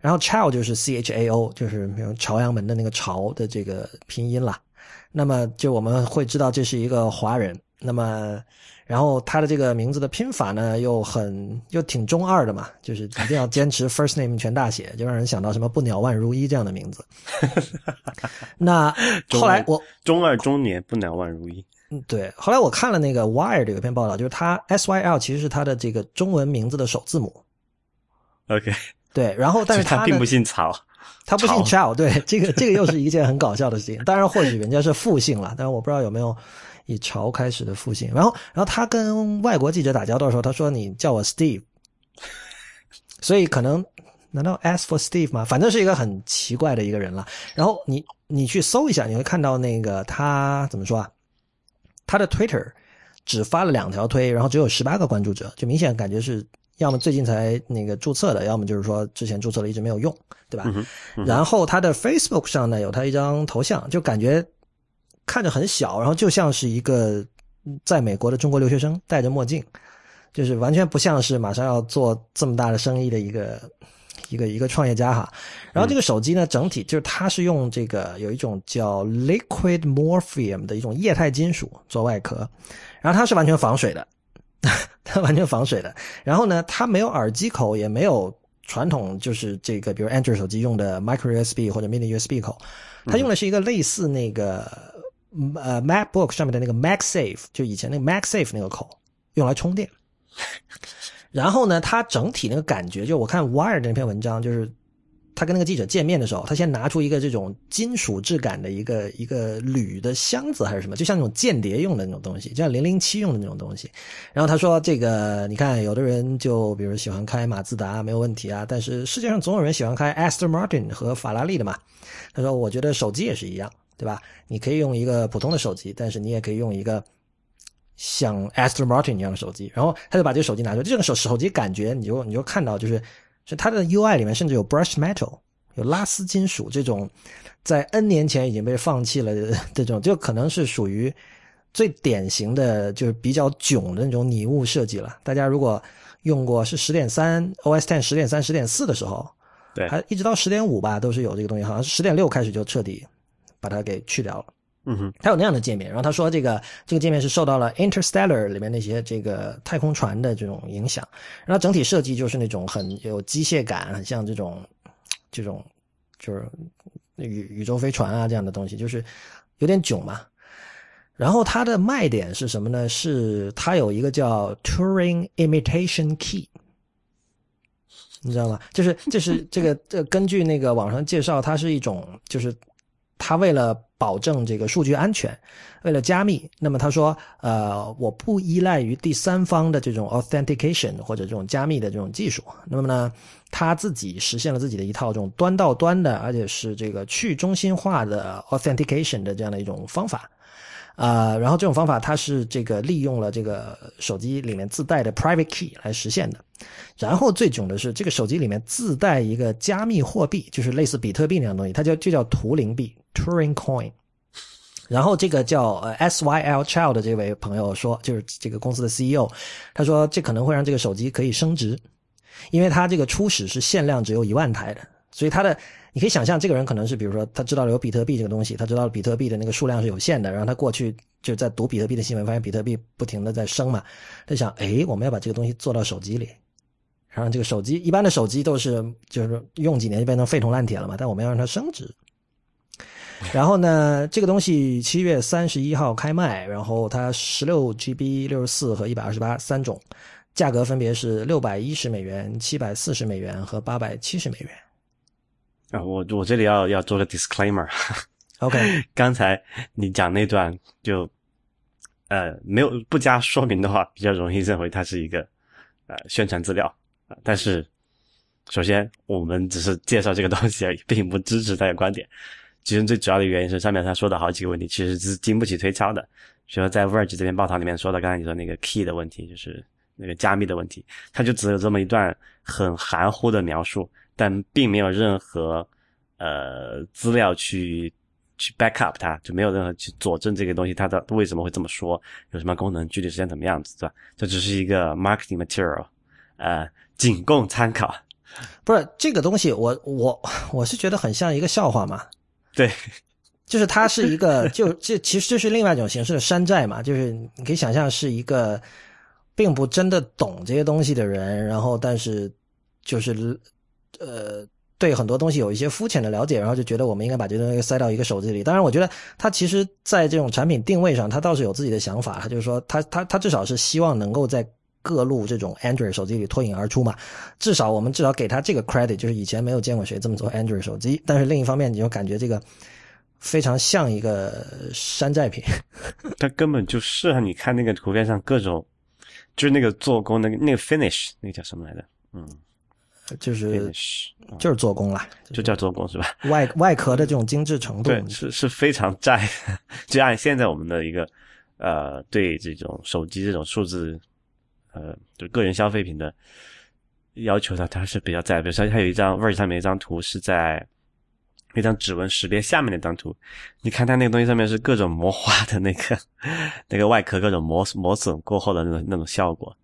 然后 Chow 就是 C H A O，就是比如朝阳门的那个朝的这个拼音啦。那么就我们会知道这是一个华人，那么，然后他的这个名字的拼法呢，又很又挺中二的嘛，就是一定要坚持 first name 全大写，就让人想到什么不鸟万如一这样的名字。那后来我中二中年不鸟万如一。嗯，对。后来我看了那个 Wire 的有一篇报道，就是他 S Y L 其实是他的这个中文名字的首字母。OK。对，然后但是他并不姓曹，他不姓赵。对，这个这个又是一件很搞笑的事情。当然，或许人家是复姓了，但是我不知道有没有以潮开始的复兴。然后，然后他跟外国记者打交道的时候，他说：“你叫我 Steve。”所以可能难道 Ask for Steve 吗？反正是一个很奇怪的一个人了。然后你你去搜一下，你会看到那个他怎么说啊？他的 Twitter 只发了两条推，然后只有十八个关注者，就明显感觉是要么最近才那个注册的，要么就是说之前注册了一直没有用，对吧？然后他的 Facebook 上呢有他一张头像，就感觉看着很小，然后就像是一个在美国的中国留学生戴着墨镜，就是完全不像是马上要做这么大的生意的一个。一个一个创业家哈，然后这个手机呢，整体就是它是用这个有一种叫 liquid morphium 的一种液态金属做外壳，然后它是完全防水的，它完全防水的。然后呢，它没有耳机口，也没有传统就是这个比如 Android 手机用的 micro USB 或者 mini USB 口，它用的是一个类似那个呃 MacBook 上面的那个 MagSafe，就以前那个 MagSafe 那个口，用来充电。然后呢，他整体那个感觉，就我看 Wire 那篇文章，就是他跟那个记者见面的时候，他先拿出一个这种金属质感的一个一个铝的箱子还是什么，就像那种间谍用的那种东西，就像零零七用的那种东西。然后他说：“这个你看，有的人就比如喜欢开马自达没有问题啊，但是世界上总有人喜欢开 Aston Martin 和法拉利的嘛。”他说：“我觉得手机也是一样，对吧？你可以用一个普通的手机，但是你也可以用一个。”像 Aston Martin 一样的手机，然后他就把这个手机拿出来，这个手手机感觉你就你就看到就是是它的 UI 里面甚至有 brush metal，有拉丝金属这种，在 N 年前已经被放弃了的这种，就可能是属于最典型的就是比较囧的那种拟物设计了。大家如果用过是十点三 OS Ten 十点三十点四的时候，对，还一直到十点五吧都是有这个东西，好像是十点六开始就彻底把它给去掉了。嗯哼，它有那样的界面，然后他说这个这个界面是受到了《Interstellar》里面那些这个太空船的这种影响，然后整体设计就是那种很有机械感，很像这种这种就是宇宇宙飞船啊这样的东西，就是有点囧嘛。然后它的卖点是什么呢？是它有一个叫 Turing Imitation Key，你知道吗？就是就是这个这根据那个网上介绍，它是一种就是他为了保证这个数据安全，为了加密，那么他说，呃，我不依赖于第三方的这种 authentication 或者这种加密的这种技术。那么呢，他自己实现了自己的一套这种端到端的，而且是这个去中心化的 authentication 的这样的一种方法。啊，然后这种方法它是这个利用了这个手机里面自带的 private key 来实现的。然后最囧的是，这个手机里面自带一个加密货币，就是类似比特币那样东西，它叫就叫图灵币。Turing Coin，然后这个叫 S Y L Child 的这位朋友说，就是这个公司的 CEO，他说这可能会让这个手机可以升值，因为它这个初始是限量只有一万台的，所以它的你可以想象，这个人可能是比如说他知道了有比特币这个东西，他知道了比特币的那个数量是有限的，然后他过去就在读比特币的新闻，发现比特币不停的在升嘛，他想，哎，我们要把这个东西做到手机里，然后这个手机一般的手机都是就是用几年就变成废铜烂铁了嘛，但我们要让它升值。然后呢，这个东西七月三十一号开卖，然后它十六 GB、六十四和一百二十八三种，价格分别是六百一十美元、七百四十美元和八百七十美元。啊，我我这里要要做个 disclaimer。OK，刚才你讲那段就呃没有不加说明的话，比较容易认为它是一个呃宣传资料啊。但是首先我们只是介绍这个东西而已，并不支持他的观点。其实最主要的原因是上面他说的好几个问题，其实是经不起推敲的。比如说在 Verge 这篇报道里面说的，刚才你说那个 key 的问题，就是那个加密的问题，他就只有这么一段很含糊的描述，但并没有任何呃资料去去 back up 它，就没有任何去佐证这个东西它的为什么会这么说，有什么功能，具体实现怎么样子，对吧？这只是一个 marketing material，呃，仅供参考。不是这个东西，我我我是觉得很像一个笑话嘛。对，就是它是一个，就这其实这是另外一种形式的山寨嘛，就是你可以想象是一个并不真的懂这些东西的人，然后但是就是呃对很多东西有一些肤浅的了解，然后就觉得我们应该把这东西塞到一个手机里。当然，我觉得他其实在这种产品定位上，他倒是有自己的想法，他就是说他他他至少是希望能够在。各路这种 Android 手机里脱颖而出嘛，至少我们至少给他这个 credit，就是以前没有见过谁这么做 Android 手机。但是另一方面，你就感觉这个非常像一个山寨品。它根本就是啊！你看那个图片上各种，就是那个做工，那个那个 finish，那个叫什么来着？嗯，就是就是做工啦，就叫做工是吧？外外壳的这种精致程度，对，是是非常在。就按现在我们的一个呃，对这种手机这种数字。呃，就个人消费品的要求呢，它是比较在，比如说它有一张 Verge 上面一张图是在那张指纹识别下面那张图，你看它那个东西上面是各种磨花的那个 那个外壳各种磨磨损过后的那种那种效果，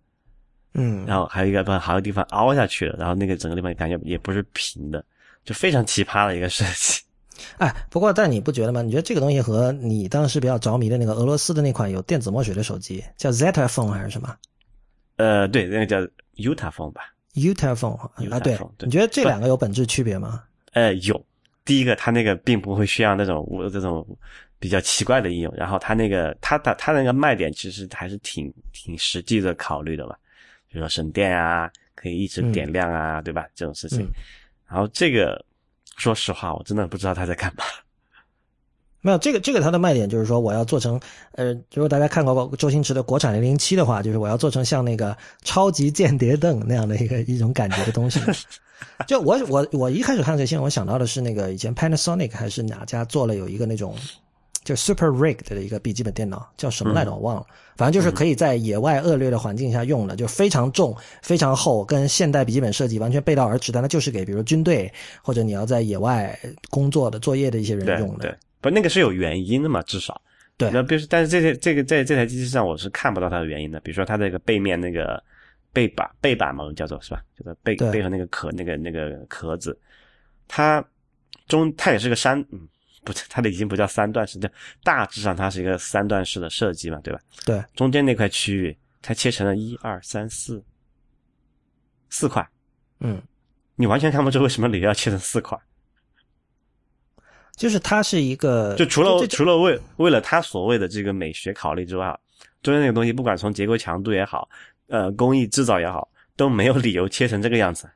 嗯，然后还有一个不还有地方凹下去了，然后那个整个地方感觉也不是平的，就非常奇葩的一个设计。哎，不过但你不觉得吗？你觉得这个东西和你当时比较着迷的那个俄罗斯的那款有电子墨水的手机叫 Zeta Phone 还是什么？呃，对，那个叫 Utah phone 吧，Utah phone 啊，对，你觉得这两个有本质区别吗？呃，有。第一个，它那个并不会需要那种我这种比较奇怪的应用，然后它那个它的它那个卖点其实还是挺挺实际的考虑的嘛，比如说省电啊，可以一直点亮啊，对吧？这种事情。然后这个，说实话，我真的不知道他在干嘛。没有这个，这个它的卖点就是说，我要做成，呃，如果大家看过周星驰的国产零零七的话，就是我要做成像那个超级间谍凳那样的一个一种感觉的东西。就我我我一开始看这些，我想到的是那个以前 Panasonic 还是哪家做了有一个那种就 Super Rig 的一个笔记本电脑，叫什么来着我忘了，反正就是可以在野外恶劣的环境下用的，就非常重、非常厚，跟现代笔记本设计完全背道而驰。但它就是给比如军队或者你要在野外工作的作业的一些人用的。对不，那个是有原因的嘛，至少。对。那比如，但是这些这个在这台机器上，我是看不到它的原因的。比如说，它这个背面那个背板背板嘛，我们叫做是吧？就是背背后那个壳那个那个壳子，它中它也是个山，嗯，不，它的已经不叫三段式，叫大致上它是一个三段式的设计嘛，对吧？对。中间那块区域，它切成了一二三四四块。嗯。你完全看不出为什么里要切成四块。就是它是一个，就除了除了为为了它所谓的这个美学考虑之外，中间那个东西不管从结构强度也好，呃，工艺制造也好，都没有理由切成这个样子。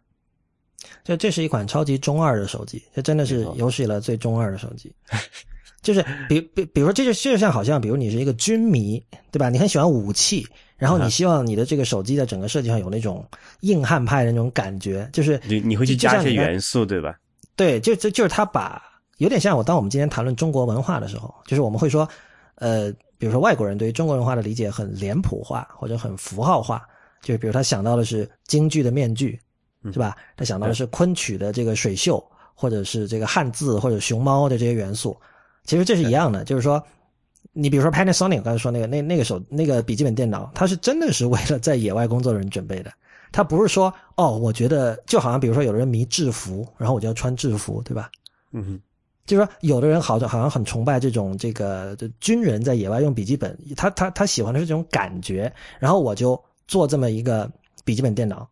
就这是一款超级中二的手机，这真的是有史以来最中二的手机。就是比比比如说，这就就像好像，比如你是一个军迷，对吧？你很喜欢武器，然后你希望你的这个手机在整个设计上有那种硬汉派的那种感觉，就是你你会去加一些元素，对吧？对，就就就是他把。有点像我，当我们今天谈论中国文化的时候，就是我们会说，呃，比如说外国人对于中国文化的理解很脸谱化或者很符号化，就是比如他想到的是京剧的面具，是吧？他想到的是昆曲的这个水袖，或者是这个汉字或者熊猫的这些元素。其实这是一样的，就是说，你比如说 Panasonic 刚才说那个那那个手那个笔记本电脑，它是真的是为了在野外工作的人准备的，它不是说哦，我觉得就好像比如说有的人迷制服，然后我就要穿制服，对吧？嗯哼。就是说，有的人好像好像很崇拜这种这个军人在野外用笔记本，他他他喜欢的是这种感觉。然后我就做这么一个笔记本电脑，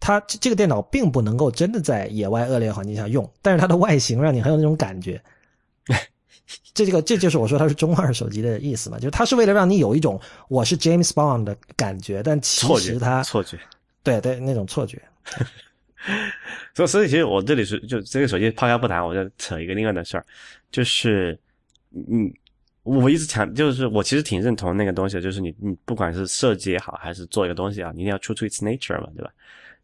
它这个电脑并不能够真的在野外恶劣环境下用，但是它的外形让你很有那种感觉。这这个这就是我说它是中二手机的意思嘛，就是它是为了让你有一种我是 James Bond 的感觉，但其实它错觉，对对那种错觉。所以，所以其实我这里是就这个手机抛开不谈，我就扯一个另外的事儿，就是，嗯，我一直强，就是我其实挺认同那个东西，就是你你不管是设计也好，还是做一个东西啊，你一定要出出 its nature 嘛，对吧？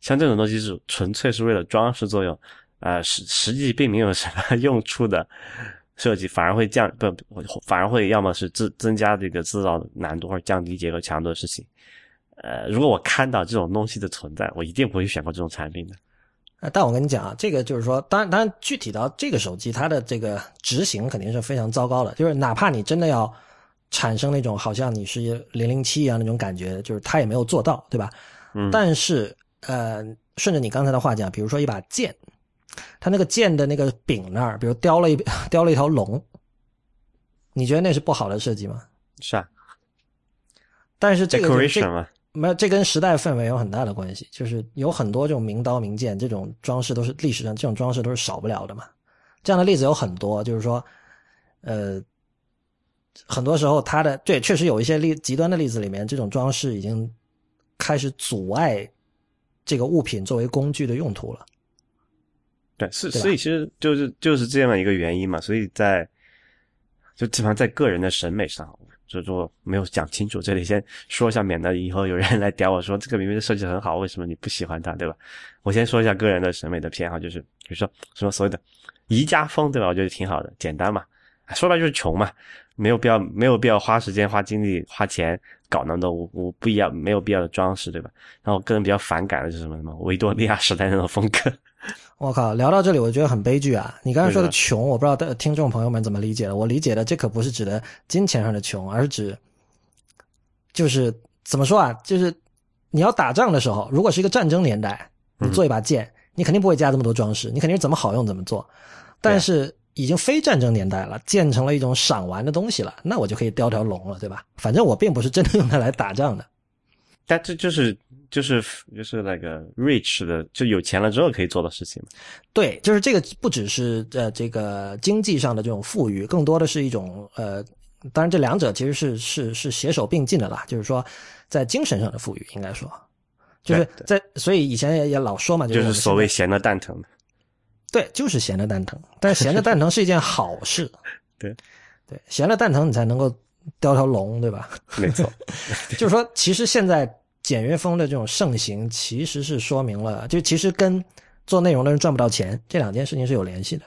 像这种东西是纯粹是为了装饰作用，呃，实实际并没有什么 用处的设计，反而会降不，反而会要么是增增加这个制造难度，或者降低结构强度的事情。呃，如果我看到这种东西的存在，我一定不会选购这种产品的。啊，但我跟你讲啊，这个就是说，当然，当然，具体到这个手机，它的这个执行肯定是非常糟糕的。就是哪怕你真的要产生那种好像你是零零七一样那种感觉，就是它也没有做到，对吧？嗯。但是，呃，顺着你刚才的话讲，比如说一把剑，它那个剑的那个柄那儿，比如雕了一 雕了一条龙，你觉得那是不好的设计吗？是啊但是这个就是这，decoration 嘛，没有，这跟时代氛围有很大的关系。就是有很多这种名刀名剑，这种装饰都是历史上这种装饰都是少不了的嘛。这样的例子有很多，就是说，呃，很多时候它的对，确实有一些例极端的例子里面，这种装饰已经开始阻碍这个物品作为工具的用途了。对，是，所以其实就是就是这样的一个原因嘛，所以在就基本上在个人的审美上，就是说没有讲清楚，这里先说一下，免得以后有人来屌我说这个明明设计很好，为什么你不喜欢它，对吧？我先说一下个人的审美的偏好，就是比如说什么所谓的宜家风，对吧？我觉得挺好的，简单嘛，说白了就是穷嘛，没有必要没有必要花时间、花精力、花钱搞那么多无无必要没有必要的装饰，对吧？然后我个人比较反感的是什么什么维多利亚时代那种风格。我靠，聊到这里我觉得很悲剧啊！你刚才说的穷，我不知道的听众朋友们怎么理解的。我理解的这可不是指的金钱上的穷，而是指就是怎么说啊？就是你要打仗的时候，如果是一个战争年代，你做一把剑，你肯定不会加这么多装饰，你肯定是怎么好用怎么做。但是已经非战争年代了，建成了一种赏玩的东西了，那我就可以雕条龙了，对吧？反正我并不是真的用它来打仗的。但这就是就是就是那个 rich 的，就有钱了之后可以做的事情嘛。对，就是这个不只是呃这个经济上的这种富裕，更多的是一种呃，当然这两者其实是是是携手并进的啦。就是说，在精神上的富裕，应该说，就是在所以以前也也老说嘛，就是所谓闲的蛋疼。在对，就是闲着蛋疼，但是闲着蛋疼是一件好事。对对，闲着蛋疼你才能够雕条龙，对吧？没错，就是说，其实现在简约风的这种盛行，其实是说明了，就其实跟做内容的人赚不到钱这两件事情是有联系的。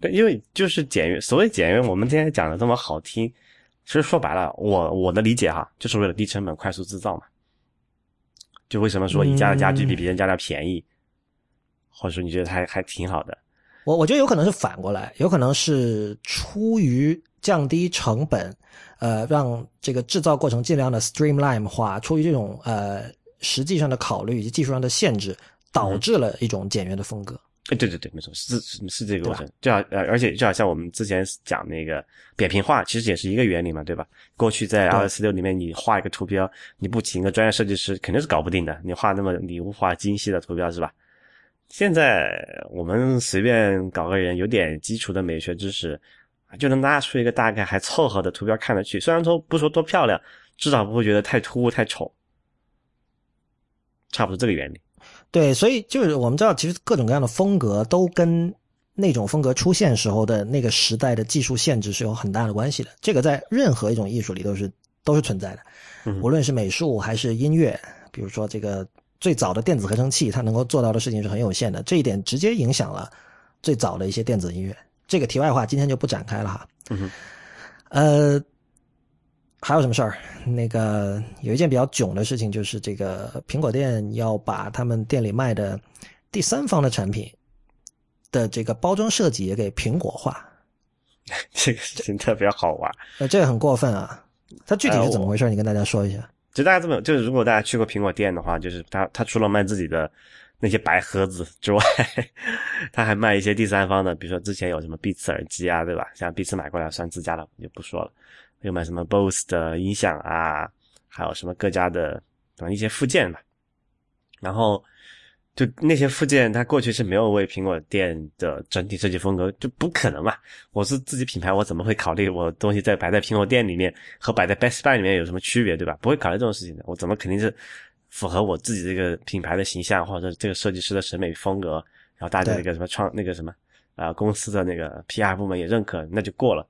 对，因为就是简约，所谓简约，我们今天讲的这么好听，其实说白了，我我的理解哈，就是为了低成本、快速制造嘛。就为什么说宜家的家具比别人家的便宜，或者说你觉得还还挺好的？我我觉得有可能是反过来，有可能是出于降低成本，呃，让这个制造过程尽量的 streamline 化，出于这种呃实际上的考虑以及技术上的限制，导致了一种简约的风格。哎，对对对，没错，是是是这个过程。就好呃，而且就好像我们之前讲那个扁平化，其实也是一个原理嘛，对吧？过去在 iOS 六里面，你画一个图标，你不请一个专业设计师，肯定是搞不定的。你画那么你无法精细的图标是吧？现在我们随便搞个人，有点基础的美学知识，就能拉出一个大概还凑合的图标看得去。虽然说不说多漂亮，至少不会觉得太突兀、太丑。差不多这个原理。对，所以就是我们知道，其实各种各样的风格都跟那种风格出现时候的那个时代的技术限制是有很大的关系的。这个在任何一种艺术里都是都是存在的，嗯无论是美术还是音乐，比如说这个最早的电子合成器，它能够做到的事情是很有限的，这一点直接影响了最早的一些电子音乐。这个题外话今天就不展开了哈。呃，还有什么事儿？那个有一件比较囧的事情，就是这个苹果店要把他们店里卖的第三方的产品的这个包装设计也给苹果化。这个事情特别好玩。呃，这个很过分啊！它具体哎是怎么回事？你跟大家说一下。就大家这么，就是如果大家去过苹果店的话，就是他他除了卖自己的那些白盒子之外，他还卖一些第三方的，比如说之前有什么 Beats 耳机啊，对吧？像 Beats 买过来算自家的，就不说了。又买什么 Bose 的音响啊，还有什么各家的等一些附件吧。然后就那些附件，它过去是没有为苹果店的整体设计风格，就不可能嘛。我是自己品牌，我怎么会考虑我东西在摆在苹果店里面和摆在 Best Buy 里面有什么区别，对吧？不会考虑这种事情的。我怎么肯定是符合我自己这个品牌的形象，或者这个设计师的审美风格，然后大家那个什么创那个什么啊、呃公司的那个 PR 部门也认可，那就过了。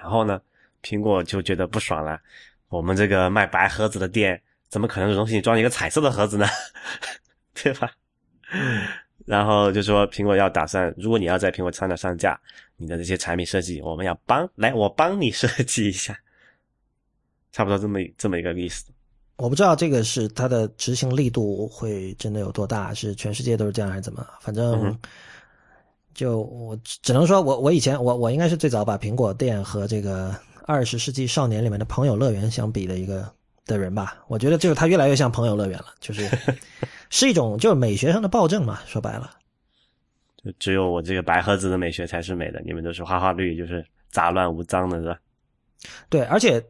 然后呢，苹果就觉得不爽了，我们这个卖白盒子的店，怎么可能有东西装一个彩色的盒子呢？对吧？然后就说苹果要打算，如果你要在苹果商店上架你的这些产品设计，我们要帮来，我帮你设计一下，差不多这么这么一个意思。我不知道这个是它的执行力度会真的有多大，是全世界都是这样还是怎么？反嗯正就我只能说我我以前我我应该是最早把苹果店和这个二十世纪少年里面的朋友乐园相比的一个的人吧。我觉得就是他越来越像朋友乐园了，就是 是一种就是美学上的暴政嘛。说白了，就只有我这个白盒子的美学才是美的，你们都是花花绿，就是杂乱无章的，是吧？对，而且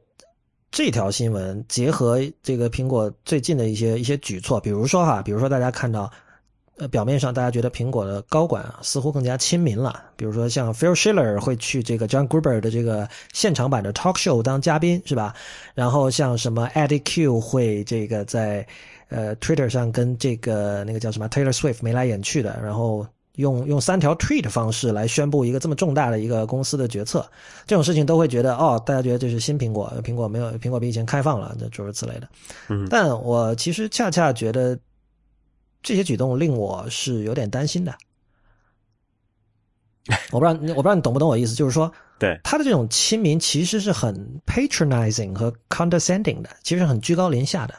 这条新闻结合这个苹果最近的一些一些举措，比如说哈，比如说大家看到，呃，表面上大家觉得苹果的高管啊似乎更加亲民了，比如说像 Phil Schiller 会去这个 John Gruber 的这个现场版的 talk show 当嘉宾，是吧？然后像什么 Eddie Q 会这个在呃 Twitter 上跟这个那个叫什么 Taylor Swift 眉来眼去的，然后。用用三条 tweet 方式来宣布一个这么重大的一个公司的决策，这种事情都会觉得哦，大家觉得这是新苹果，苹果没有苹果比以前开放了，这诸如此类的。嗯，但我其实恰恰觉得这些举动令我是有点担心的。我不知道我不知道你懂不懂我意思，就是说，对他的这种亲民其实是很 patronizing 和 condescending 的，其实很居高临下的。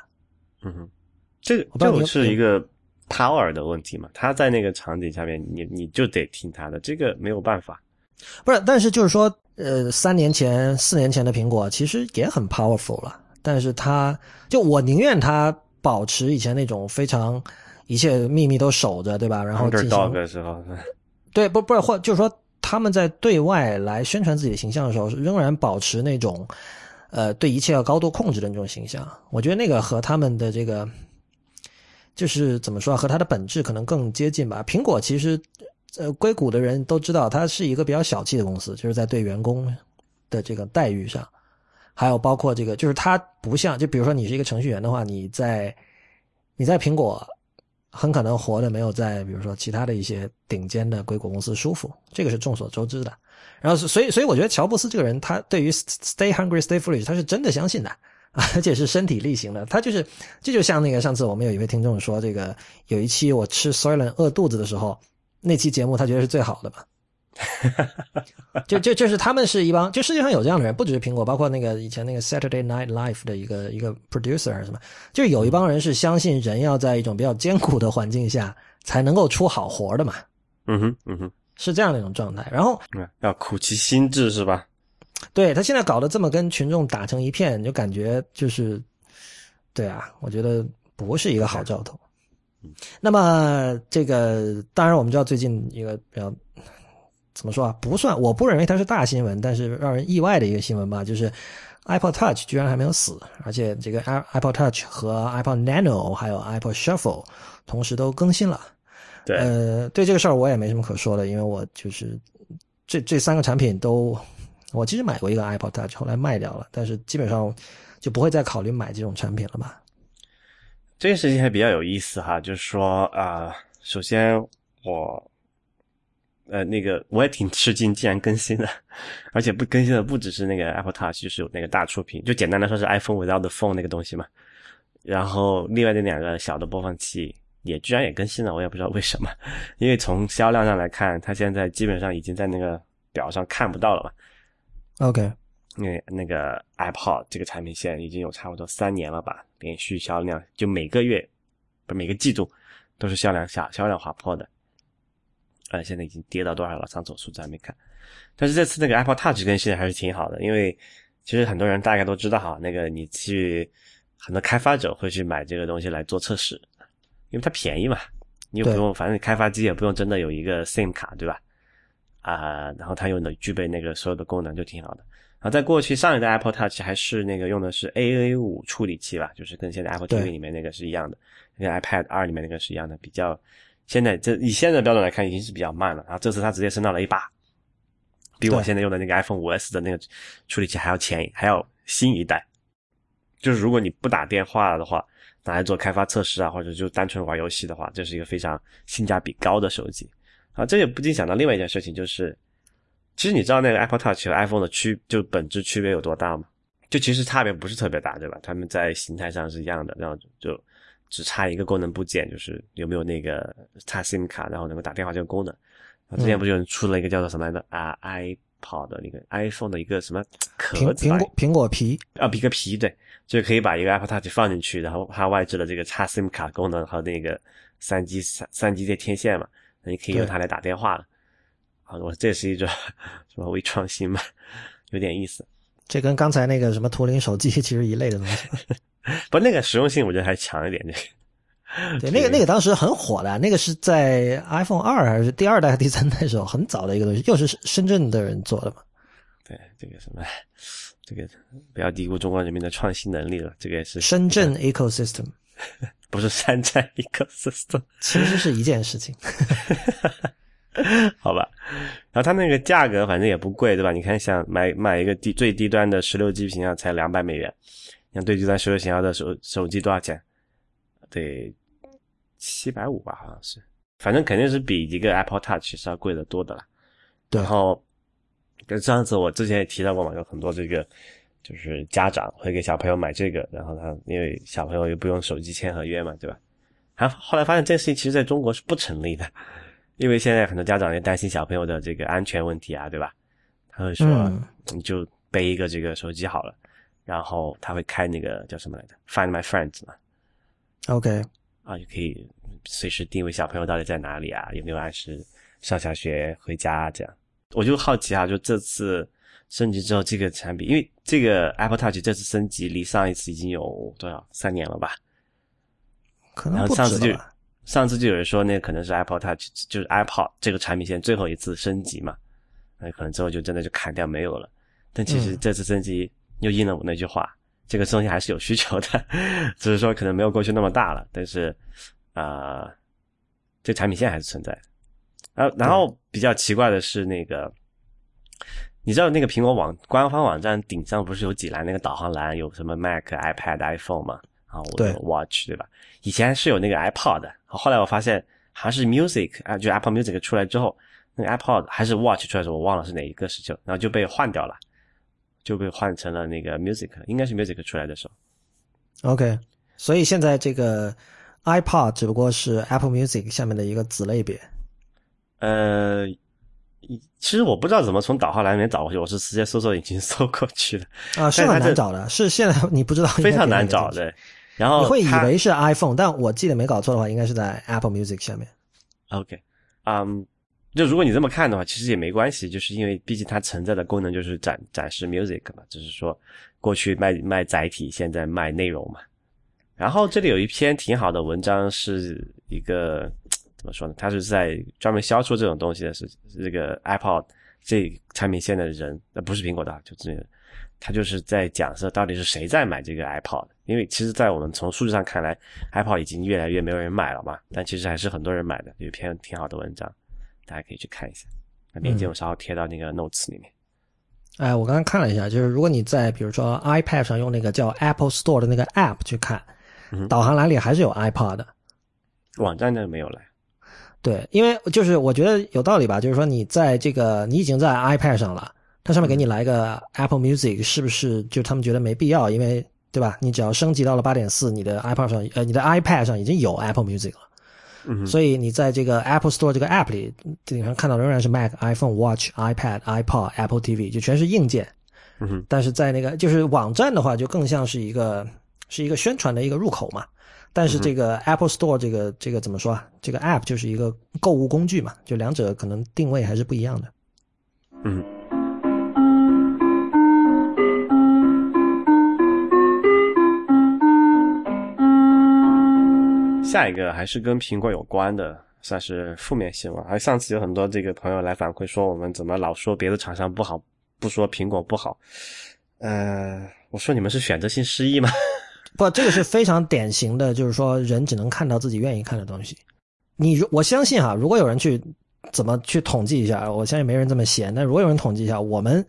嗯哼，这个这个是一个。power 的问题嘛，他在那个场景下面，你你就得听他的，这个没有办法。不是，但是就是说，呃，三年前、四年前的苹果其实也很 powerful 了，但是他就我宁愿他保持以前那种非常一切秘密都守着，对吧？然后进行的时候，对，不不是或就是说他们在对外来宣传自己的形象的时候，仍然保持那种呃对一切要高度控制的那种形象。我觉得那个和他们的这个。就是怎么说啊，和它的本质可能更接近吧。苹果其实，呃，硅谷的人都知道，它是一个比较小气的公司，就是在对员工的这个待遇上，还有包括这个，就是它不像，就比如说你是一个程序员的话，你在你在苹果很可能活的没有在比如说其他的一些顶尖的硅谷公司舒服，这个是众所周知的。然后，所以，所以我觉得乔布斯这个人，他对于 “stay hungry, stay foolish”，他是真的相信的。而且是身体力行的，他就是，这就像那个上次我们有一位听众说，这个有一期我吃 Soylent 饿肚子的时候，那期节目他觉得是最好的吧？就就就是他们是一帮，就世界上有这样的人，不只是苹果，包括那个以前那个 Saturday Night Live 的一个一个 producer 什么，就有一帮人是相信人要在一种比较艰苦的环境下才能够出好活的嘛。嗯哼，嗯哼，是这样的一种状态。然后要苦其心志是吧？对他现在搞得这么跟群众打成一片，就感觉就是，对啊，我觉得不是一个好兆头。那么这个当然我们知道最近一个比较怎么说啊，不算，我不认为它是大新闻，但是让人意外的一个新闻吧，就是 Apple Touch 居然还没有死，而且这个 Apple Touch 和 Apple Nano 还有 Apple Shuffle 同时都更新了。对，呃，对这个事儿我也没什么可说的，因为我就是这这三个产品都。我其实买过一个 Apple Touch，后来卖掉了，但是基本上就不会再考虑买这种产品了吧？这件事情还比较有意思哈，就是说啊，首先我呃那个我也挺吃惊，竟然更新了，而且不更新的不只是那个 Apple Touch，就是有那个大触屏，就简单的说是 iPhone without the phone 那个东西嘛。然后另外那两个小的播放器也居然也更新了，我也不知道为什么，因为从销量上来看，它现在基本上已经在那个表上看不到了嘛。OK，那那个 iPod 这个产品线已经有差不多三年了吧，连续销量就每个月不每个季度都是销量下销量滑坡的，呃，现在已经跌到多少了？上走数字还没看，但是这次那个 Apple Touch 更新还是挺好的，因为其实很多人大概都知道哈，那个你去很多开发者会去买这个东西来做测试，因为它便宜嘛，你又不用，反正开发机也不用真的有一个 SIM 卡，对吧？啊，然后它又能具备那个所有的功能，就挺好的。然后在过去上一代 Apple Touch 还是那个用的是 AA 五处理器吧，就是跟现在 Apple TV 里面那个是一样的，跟 iPad 二里面那个是一样的。比较现在这以现在的标准来看，已经是比较慢了。然后这次它直接升到了 A 八，比我现在用的那个 iPhone 五 S 的那个处理器还要前还要新一代。就是如果你不打电话的话，拿来做开发测试啊，或者就单纯玩游戏的话，这是一个非常性价比高的手机。啊，这也不禁想到另外一件事情，就是，其实你知道那个 Apple Touch 和 iPhone 的区就本质区别有多大吗？就其实差别不是特别大，对吧？他们在形态上是一样的，然后就只差一个功能部件，就是有没有那个插 SIM 卡，然后能够打电话这个功能。之前不是出了一个叫做什么来着啊？iPod 的那个 iPhone 的一个什么壳子？苹果苹果皮啊，一个皮对，就可以把一个 Apple Touch 放进去，然后它外置了这个插 SIM 卡功能和那个三 G 三三 G 的天线嘛。那你可以用它来打电话了，啊，我这是一种 什么微创新嘛，有点意思。这跟刚才那个什么图灵手机其实一类的东西，不，那个实用性我觉得还强一点。这个对，那个那个当时很火的，那个是在 iPhone 二还是第二代、第三代时候很早的一个东西，又是深圳的人做的嘛。对，这个什么，这个不要低估中国人民的创新能力了。这个也是深圳 ecosystem，不是山寨 ecosystem，其实是一件事情。好吧，然后它那个价格反正也不贵，对吧？你看，想买买一个低最低端的十六 G 屏啊，才两百美元。像最低端十六型号的手手机多少钱？得七百五吧，好像是。反正肯定是比一个 Apple Touch 是要贵得多的了。然后跟上次我之前也提到过嘛，有很多这个就是家长会给小朋友买这个，然后他因为小朋友又不用手机签合约嘛，对吧？还后来发现这个事情其实在中国是不成立的。因为现在很多家长也担心小朋友的这个安全问题啊，对吧？他会说，你就背一个这个手机好了，然后他会开那个叫什么来着，Find My Friends 嘛。OK，啊，就可以随时定位小朋友到底在哪里啊，有没有按时上下学回家这样。我就好奇啊，就这次升级之后，这个产品，因为这个 Apple Touch 这次升级离上一次已经有多少三年了吧？可能上次就。上次就有人说，那可能是 Apple Touch，就是 iPod 这个产品线最后一次升级嘛，那可能之后就真的就砍掉没有了。但其实这次升级又应了我那句话，这个东西还是有需求的，只是说可能没有过去那么大了。但是啊，这产品线还是存在。然后，然后比较奇怪的是那个，你知道那个苹果网官方网站顶上不是有几栏那个导航栏，有什么 Mac、iPad、iPhone 吗？啊，我的 Watch 对吧？以前是有那个 iPod 的，后来我发现还是 Music 啊，就 Apple Music 出来之后，那个 iPod 还是 Watch 出来的时候，我忘了是哪一个事情，然后就被换掉了，就被换成了那个 Music，应该是 Music 出来的时候。OK，所以现在这个 iPod 只不过是 Apple Music 下面的一个子类别。呃，其实我不知道怎么从导航栏里面找过去，我是直接搜索引擎搜过去的。啊，是很难找的，是现在 你不知道，非常难找的。然后你会以为是 iPhone，但我记得没搞错的话，应该是在 Apple Music 下面。OK，嗯，就如果你这么看的话，其实也没关系，就是因为毕竟它存在的功能就是展展示 Music 嘛，就是说过去卖卖载体，现在卖内容嘛。然后这里有一篇挺好的文章，是一个怎么说呢？他是在专门销售这种东西的，是这个 Apple 这产品线的人，那不是苹果的，就这个。他就是在讲说，到底是谁在买这个 iPod？因为其实，在我们从数据上看来，iPod 已经越来越没有人买了嘛。但其实还是很多人买的，有一篇挺好的文章，大家可以去看一下。那链接我稍后贴到那个 notes 里面。哎，我刚刚看了一下，就是如果你在比如说 iPad 上用那个叫 Apple Store 的那个 App 去看，导航栏里还是有 iPod 的。网站那没有了。对，因为就是我觉得有道理吧，就是说你在这个你已经在 iPad 上了。它上面给你来一个 Apple Music，是不是就他们觉得没必要？因为对吧？你只要升级到了八点四，你的 iPad 上呃，你的 iPad 上已经有 Apple Music 了。嗯。所以你在这个 Apple Store 这个 App 里顶上看到仍然是 Mac、iPhone、Watch、iPad、iPod、Apple TV，就全是硬件。嗯哼。但是在那个就是网站的话，就更像是一个是一个宣传的一个入口嘛。但是这个 Apple Store 这个这个怎么说啊？这个 App 就是一个购物工具嘛，就两者可能定位还是不一样的。嗯。下一个还是跟苹果有关的，算是负面新闻。还上次有很多这个朋友来反馈说，我们怎么老说别的厂商不好，不说苹果不好。呃，我说你们是选择性失忆吗？不，这个是非常典型的，就是说人只能看到自己愿意看的东西。你如我相信哈，如果有人去怎么去统计一下，我相信没人这么闲。但如果有人统计一下，我们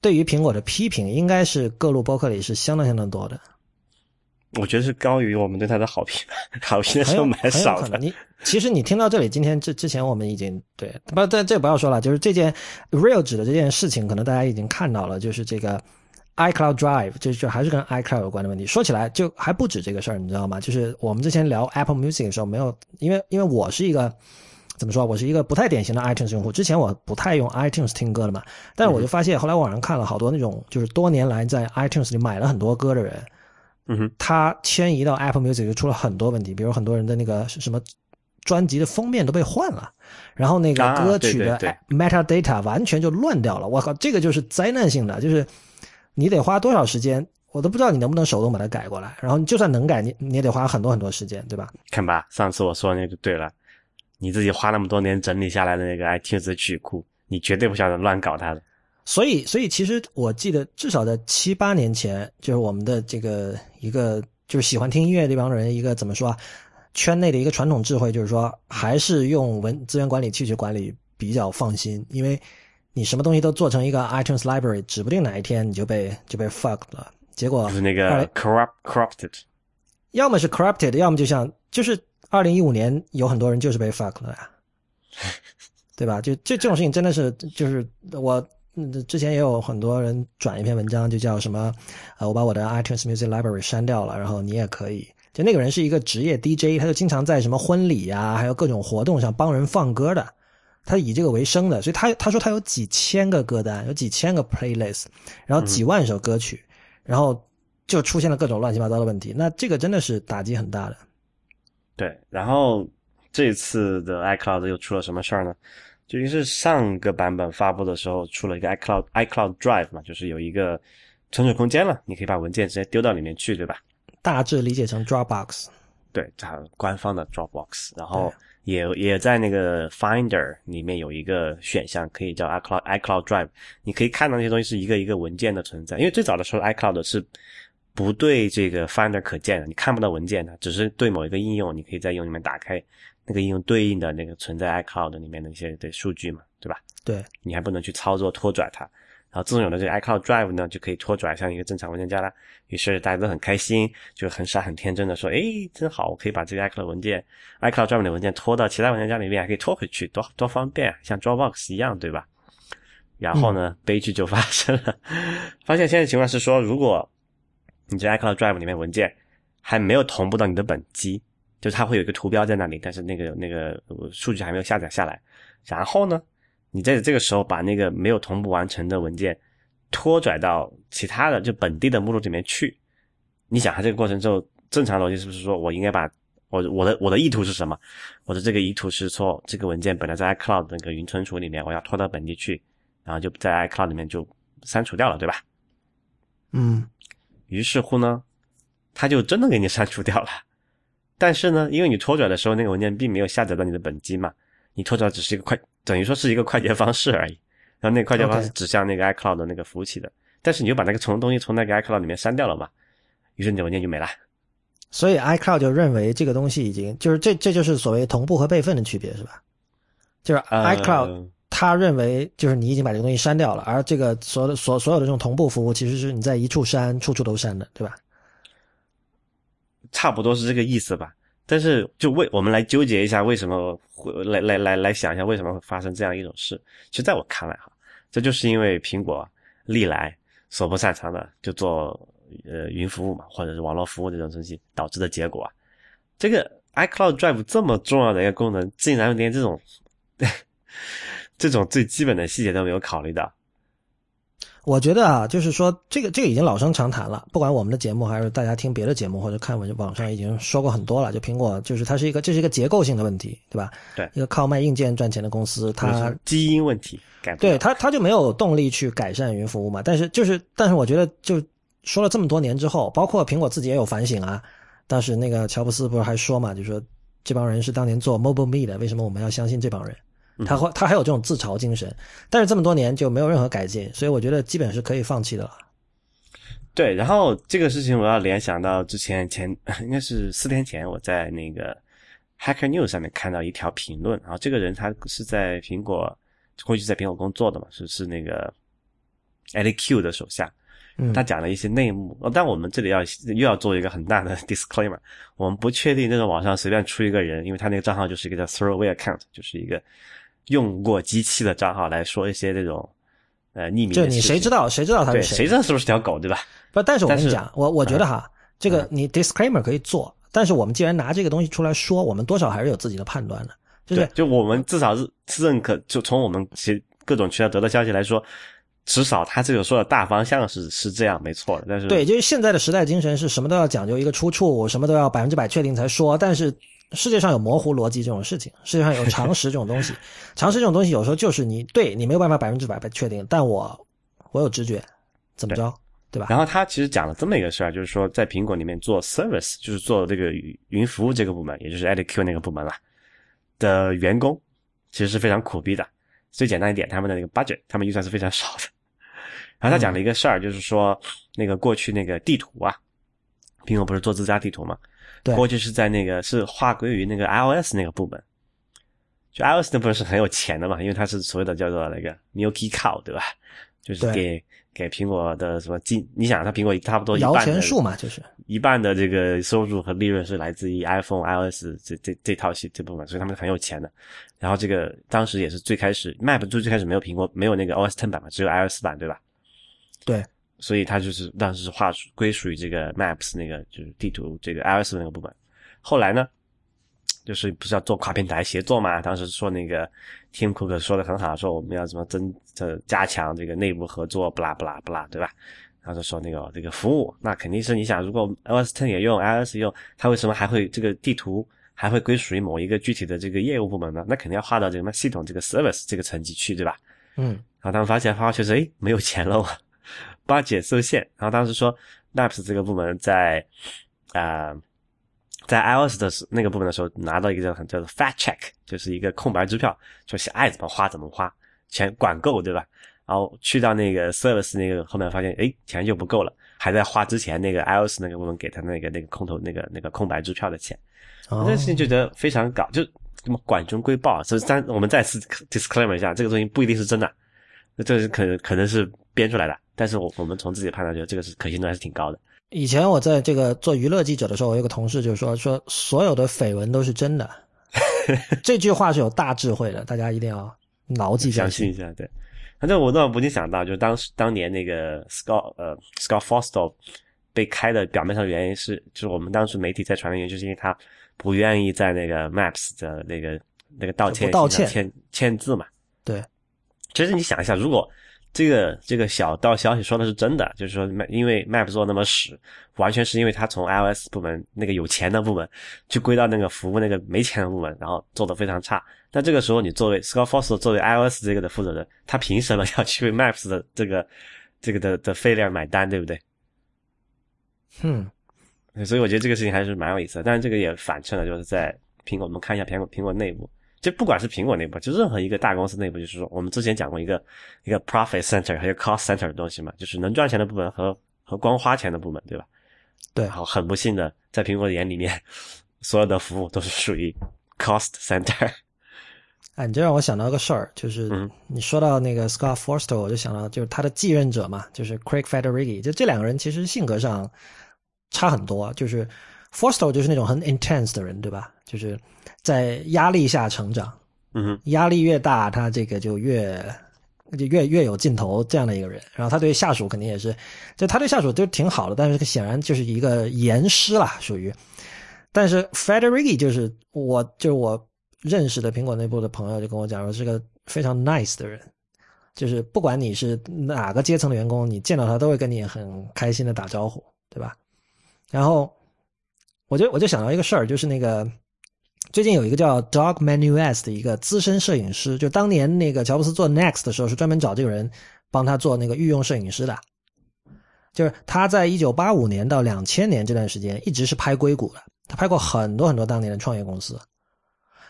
对于苹果的批评，应该是各路播客里是相当相当多的。我觉得是高于我们对它的好评，好评的时候蛮少的。你其实你听到这里，今天之之前我们已经对不，这这不要说了，就是这件 real 指的这件事情，可能大家已经看到了，就是这个 iCloud Drive，就就还是跟 iCloud 有关的问题。说起来就还不止这个事儿，你知道吗？就是我们之前聊 Apple Music 的时候，没有因为因为我是一个怎么说，我是一个不太典型的 iTunes 用户，之前我不太用 iTunes 听歌的嘛。但是我就发现，后来网上看了好多那种就是多年来在 iTunes 里买了很多歌的人。嗯哼，它迁移到 Apple Music 就出了很多问题，比如很多人的那个什么专辑的封面都被换了，然后那个歌曲的 metadata 完全就乱掉了。我靠，这个就是灾难性的，就是你得花多少时间我都不知道你能不能手动把它改过来。然后你就算能改，你你也得花很多很多时间，对吧？看吧，上次我说那个就对了，你自己花那么多年整理下来的那个 iTunes 的曲库，你绝对不晓得乱搞它的。所以，所以其实我记得，至少在七八年前，就是我们的这个一个就是喜欢听音乐这帮人一个怎么说啊，圈内的一个传统智慧，就是说还是用文资源管理器去管理比较放心，因为你什么东西都做成一个 iTunes Library，指不定哪一天你就被就被 fucked 了。结果就是那个 corrupt corrupted，要么是 corrupted，要么就像就是二零一五年有很多人就是被 fucked 了呀，对吧？就这这种事情真的是就是我。之前也有很多人转一篇文章，就叫什么，呃，我把我的 iTunes Music Library 删掉了，然后你也可以。就那个人是一个职业 DJ，他就经常在什么婚礼啊，还有各种活动上帮人放歌的，他以这个为生的，所以他他说他有几千个歌单，有几千个 playlist，然后几万首歌曲，然后就出现了各种乱七八糟的问题，那这个真的是打击很大的。对，然后这次的 iCloud 又出了什么事儿呢？究竟是上个版本发布的时候出了一个 iCloud iCloud Drive 嘛，就是有一个存储空间了，你可以把文件直接丢到里面去，对吧？大致理解成 Dropbox。对，它官方的 Dropbox，然后也也在那个 Finder 里面有一个选项，可以叫 iCloud iCloud Drive，你可以看到那些东西是一个一个文件的存在。因为最早的时候 iCloud 是不对这个 Finder 可见的，你看不到文件的，只是对某一个应用，你可以在应用里面打开。那个应用对应的那个存在 iCloud 里面的一些的数据嘛，对吧？对，你还不能去操作拖拽它。然后自从有了这个 iCloud Drive 呢，就可以拖拽像一个正常文件夹了。于是大家都很开心，就很傻很天真的说：“哎，真好，我可以把这个 iCloud 文件、iCloud Drive 的文件拖到其他文件夹里面，还可以拖回去，多多方便啊，像 Dropbox 一样，对吧？”然后呢，悲剧就发生了，发现现在情况是说，如果你这 iCloud Drive 里面文件还没有同步到你的本机。就它会有一个图标在那里，但是那个那个数据还没有下载下来。然后呢，你在这个时候把那个没有同步完成的文件拖拽到其他的就本地的目录里面去。你想，它这个过程之后，正常逻辑是不是说我应该把我我的我的意图是什么？我的这个意图是说，这个文件本来在 iCloud 那个云存储里面，我要拖到本地去，然后就在 iCloud 里面就删除掉了，对吧？嗯。于是乎呢，他就真的给你删除掉了。但是呢，因为你拖拽的时候，那个文件并没有下载到你的本机嘛，你拖拽只是一个快，等于说是一个快捷方式而已。然后那个快捷方式指向那个 iCloud 的那个服务器的，但是你就把那个从东西从那个 iCloud 里面删掉了嘛，于是你的文件就没了。所以 iCloud 就认为这个东西已经就是这这就是所谓同步和备份的区别是吧？就是 iCloud 他认为就是你已经把这个东西删掉了，而这个所有的所所有的这种同步服务其实是你在一处删，处处都删的，对吧？差不多是这个意思吧，但是就为我们来纠结一下，为什么会来来来来想一下为什么会发生这样一种事？其实在我看来哈，这就是因为苹果历来所不擅长的就做呃云服务嘛，或者是网络服务这种东西导致的结果啊。这个 iCloud Drive 这么重要的一个功能，竟然连这种 这种最基本的细节都没有考虑到。我觉得啊，就是说这个这个已经老生常谈了，不管我们的节目还是大家听别的节目或者看网网上已经说过很多了。就苹果，就是它是一个这是一个结构性的问题，对吧？对，一个靠卖硬件赚钱的公司，它基因问题改对它它就没有动力去改善云服务嘛。但是就是但是我觉得就说了这么多年之后，包括苹果自己也有反省啊。当时那个乔布斯不是还说嘛，就说这帮人是当年做 Mobile Me 的，为什么我们要相信这帮人？他会，他还有这种自嘲精神，但是这么多年就没有任何改进，所以我觉得基本是可以放弃的了。对，然后这个事情我要联想到之前前应该是四天前，我在那个 Hacker News 上面看到一条评论，然后这个人他是在苹果过去在苹果工作的嘛，是是那个 Ali Q 的手下，他讲了一些内幕。但我们这里要又要做一个很大的 disclaimer，我们不确定那个网上随便出一个人，因为他那个账号就是一个叫 Throwaway Account，就是一个。用过机器的账号来说一些这种，呃，匿名。就你谁知道谁知道他是谁？谁知道是不是条狗，对吧？不，但是我跟你讲，我我觉得哈，这个你 disclaimer 可以做，但是我们既然拿这个东西出来说，我们多少还是有自己的判断的，就是就我们至少是认可，就从我们其各种渠道得到消息来说，至少他这个说的大方向是是这样，没错的。但是对，就是现在的时代精神是什么都要讲究一个出处，什么都要百分之百确定才说，但是。世界上有模糊逻辑这种事情，世界上有常识这种东西，常识这种东西有时候就是你对你没有办法百分之百确定，但我我有直觉，怎么着？对吧？然后他其实讲了这么一个事儿，就是说在苹果里面做 service，就是做这个云服务这个部门，也就是 ADQ 那个部门了的员工，其实是非常苦逼的。最简单一点，他们的那个 budget，他们预算是非常少的。然后他讲了一个事儿，就是说那个过去那个地图啊，苹果不是做自家地图嘛？对，过去是在那个是划归于那个 iOS 那个部门，就 iOS 那部分是很有钱的嘛，因为它是所谓的叫做那个 Milky Cow，对吧？就是给给苹果的什么金，你想，它苹果差不多一半摇钱树嘛，就是一半的这个收入和利润是来自于 iPhone、iOS 这这这套系这部分，所以他们是很有钱的。然后这个当时也是最开始 Map 最最开始没有苹果没有那个 OS Ten 版嘛，只有 iOS 版，对吧？对，所以它就是当时是划归属于这个 Maps 那个就是地图这个 iOS 那个部门。后来呢，就是不是要做跨平台协作嘛？当时说那个 Tim Cook 说的很好，说我们要怎么增呃加强这个内部合作，不啦不啦不啦，对吧？然后就说那个这个服务，那肯定是你想，如果 iOS Ten 也用 iOS 用，它为什么还会这个地图还会归属于某一个具体的这个业务部门呢？那肯定要划到这个系统这个 service 这个层级去，对吧？嗯，然后他们发现，发现确实，哎，没有钱了，八解受限。然后当时说，Maps 这个部门在啊、呃，在 iOS 的那个部门的时候，拿到一个叫叫做 fat check，就是一个空白支票，就是爱怎么花怎么花，钱管够，对吧？然后去到那个 service 那个后面发现，哎，钱就不够了，还在花之前那个 iOS 那个部门给他那个那个空头那个那个空白支票的钱。哦、这个事情就觉得非常搞，就什么管中窥豹。所以，但我们再次 disclaimer 一下，这个东西不一定是真的，这是可可能是编出来的。但是我我们从自己判断，觉得这个是可信度还是挺高的。以前我在这个做娱乐记者的时候，我有个同事就说说所有的绯闻都是真的，这句话是有大智慧的，大家一定要牢记相信一下。对，反正我倒不禁想到，就当时当年那个 Scott 呃 Scott Forstall 被开的表面上原因是，就是我们当时媒体在传的原因，就是因为他不愿意在那个 Maps 的那个那个道歉道歉签签字嘛。对，其实你想一下，如果这个这个小道消息说的是真的，就是说，因为 Map 做那么屎，完全是因为他从 iOS 部门那个有钱的部门去归到那个服务那个没钱的部门，然后做的非常差。但这个时候，你作为 Scott Foster 作为 iOS 这个的负责人，他凭什么要去为 Maps 的这个这个的的 failure 买单，对不对？嗯，所以我觉得这个事情还是蛮有意思的。但是这个也反衬了，就是在苹果，我们看一下苹果苹果内部。就不管是苹果内部，就任何一个大公司内部，就是说，我们之前讲过一个一个 profit center 和 cost center 的东西嘛，就是能赚钱的部门和和光花钱的部门，对吧？对。好，很不幸的，在苹果的眼里面，所有的服务都是属于 cost center。哎，你这让我想到个事儿，就是嗯你说到那个 Scott Forstall，我就想到就是他的继任者嘛，就是 Craig Federighi，就这两个人其实性格上差很多，就是 Forstall 就是那种很 intense 的人，对吧？就是在压力下成长，嗯，压力越大，他这个就越就越越有劲头这样的一个人。然后他对下属肯定也是，就他对下属都挺好的，但是显然就是一个严师啦，属于。但是 Federighi 就是我就是我认识的苹果内部的朋友就跟我讲说是个非常 nice 的人，就是不管你是哪个阶层的员工，你见到他都会跟你很开心的打招呼，对吧？然后我就我就想到一个事儿，就是那个。最近有一个叫 Dog Manus 的一个资深摄影师，就当年那个乔布斯做 Next 的时候，是专门找这个人帮他做那个御用摄影师的。就是他在一九八五年到两千年这段时间，一直是拍硅谷的，他拍过很多很多当年的创业公司。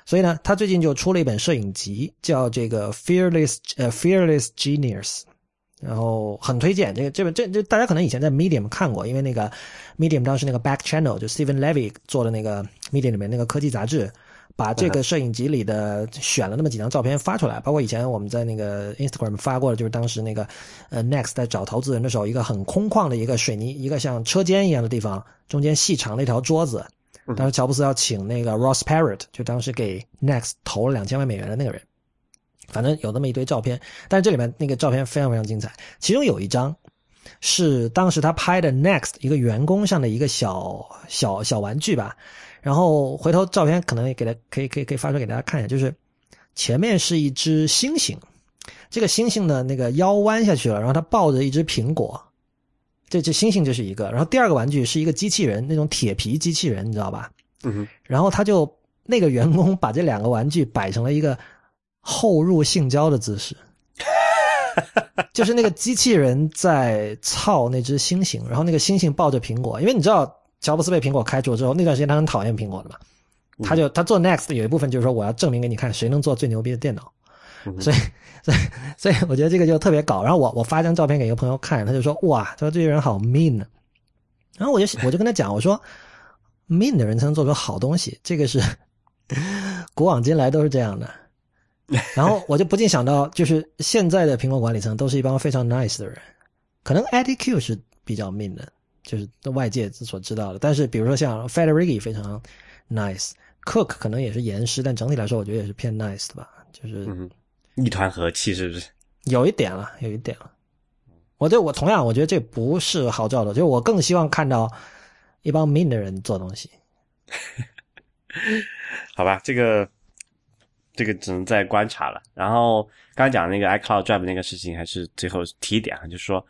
所以呢，他最近就出了一本摄影集，叫这个 Fearless 呃 Fearless Genius，然后很推荐这个这本这这大家可能以前在 Medium 看过，因为那个 Medium 当时那个 Back Channel 就 Stephen Levy 做的那个 Medium 里面那个科技杂志，把这个摄影集里的选了那么几张照片发出来，包括以前我们在那个 Instagram 发过的，就是当时那个呃 Next 在找投资人的时候，一个很空旷的一个水泥一个像车间一样的地方，中间细长的一条桌子，当时乔布斯要请那个 Ross Perot，就当时给 Next 投了两千万美元的那个人。反正有那么一堆照片，但是这里面那个照片非常非常精彩。其中有一张是当时他拍的 Next 一个员工上的一个小小小玩具吧。然后回头照片可能也给他可以可以可以发出来给大家看一下，就是前面是一只猩猩，这个猩猩的那个腰弯下去了，然后他抱着一只苹果。这这猩猩就是一个，然后第二个玩具是一个机器人，那种铁皮机器人，你知道吧？嗯哼，然后他就那个员工把这两个玩具摆成了一个。后入性交的姿势，就是那个机器人在操那只猩猩，然后那个猩猩抱着苹果，因为你知道乔布斯被苹果开除之后，那段时间他很讨厌苹果的嘛，他就他做 Next 有一部分就是说我要证明给你看谁能做最牛逼的电脑，所以 所以所以我觉得这个就特别搞。然后我我发张照片给一个朋友看，他就说哇，他说这些人好 mean 然后我就我就跟他讲，我说 mean 的人才能做出好东西，这个是 古往今来都是这样的。然后我就不禁想到，就是现在的苹果管理层都是一帮非常 nice 的人，可能 Eddie Q 是比较 mean 的，就是外界所知道的。但是比如说像 Federighi 非常 nice，Cook 可能也是严师，但整体来说我觉得也是偏 nice 的吧，就是一团和气，是不是？有一点了，有一点了。我对我同样我觉得这不是好兆头，就是我更希望看到一帮 mean 的人做东西。好吧，这个。这个只能再观察了。然后刚讲那个 iCloud Drive 那个事情，还是最后提一点啊，就是说，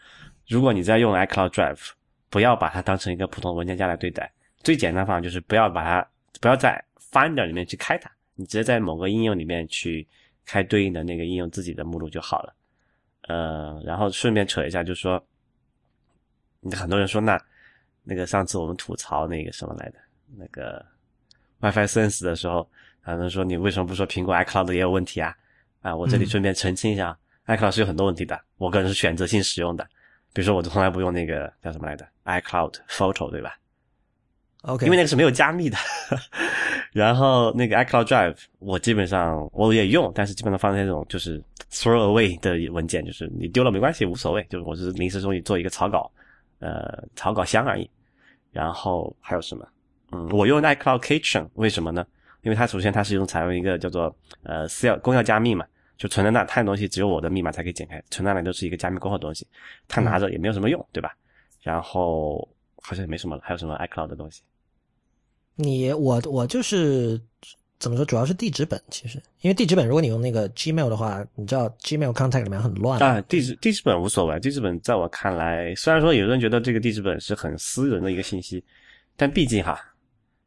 如果你在用 iCloud Drive，不要把它当成一个普通文件夹来对待。最简单方法就是不要把它，不要在 Finder 里面去开它，你直接在某个应用里面去开对应的那个应用自己的目录就好了。呃，然后顺便扯一下，就是说，很多人说那那个上次我们吐槽那个什么来的，那个 WiFi Sense 的时候。可能说你为什么不说苹果 iCloud 也有问题啊？啊，我这里顺便澄清一下，iCloud 是有很多问题的。我个人是选择性使用的，比如说我从来不用那个叫什么来着，iCloud Photo 对吧？OK，因为那个是没有加密的。然后那个 iCloud Drive 我基本上我也用，但是基本上放在那种就是 throw away 的文件，就是你丢了没关系，无所谓，就是我是临时中意做一个草稿，呃，草稿箱而已。然后还有什么？嗯，我用 iCloud Kitchen，为什么呢？因为它首先它是用采用一个叫做呃私钥公钥加密嘛，就存在那它的东西只有我的密码才可以解开，存在那都是一个加密过后的东西，它拿着也没有什么用，对吧？然后好像也没什么了，还有什么 iCloud 的东西？你我我就是怎么说，主要是地址本，其实因为地址本如果你用那个 Gmail 的话，你知道 Gmail contact 里面很乱啊。地址地址本无所谓，地址本在我看来，虽然说有人觉得这个地址本是很私人的一个信息，但毕竟哈。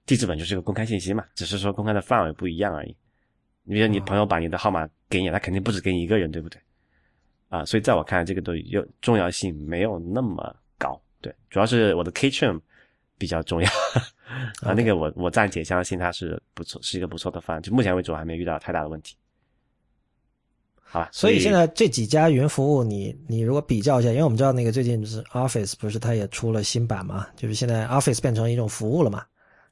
地址本就是个公开信息嘛，只是说公开的范围不一样而已。你比如你朋友把你的号码给你，他肯定不止给你一个人，对不对？啊，所以在我看来，这个都有重要性没有那么高。对，主要是我的 K chain 比较重要 啊。那个我我暂且相信它是不错，是一个不错的方案。就目前为止，我还没遇到太大的问题。好吧，所以现在这几家云服务，你你如果比较一下，因为我们知道那个最近就是 Office 不是它也出了新版嘛，就是现在 Office 变成一种服务了嘛。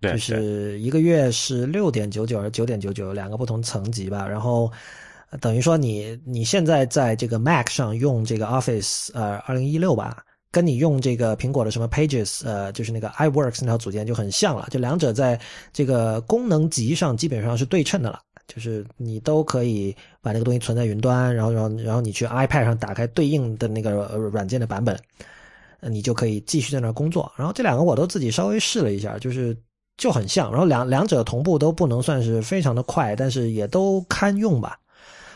就是一个月是六点九九还是九点九九，两个不同层级吧。然后等于说你你现在在这个 Mac 上用这个 Office 呃二零一六吧，跟你用这个苹果的什么 Pages 呃就是那个 iWorks 那套组件就很像了。就两者在这个功能级上基本上是对称的了。就是你都可以把那个东西存在云端，然后然后然后你去 iPad 上打开对应的那个软件的版本，你就可以继续在那工作。然后这两个我都自己稍微试了一下，就是。就很像，然后两两者同步都不能算是非常的快，但是也都堪用吧。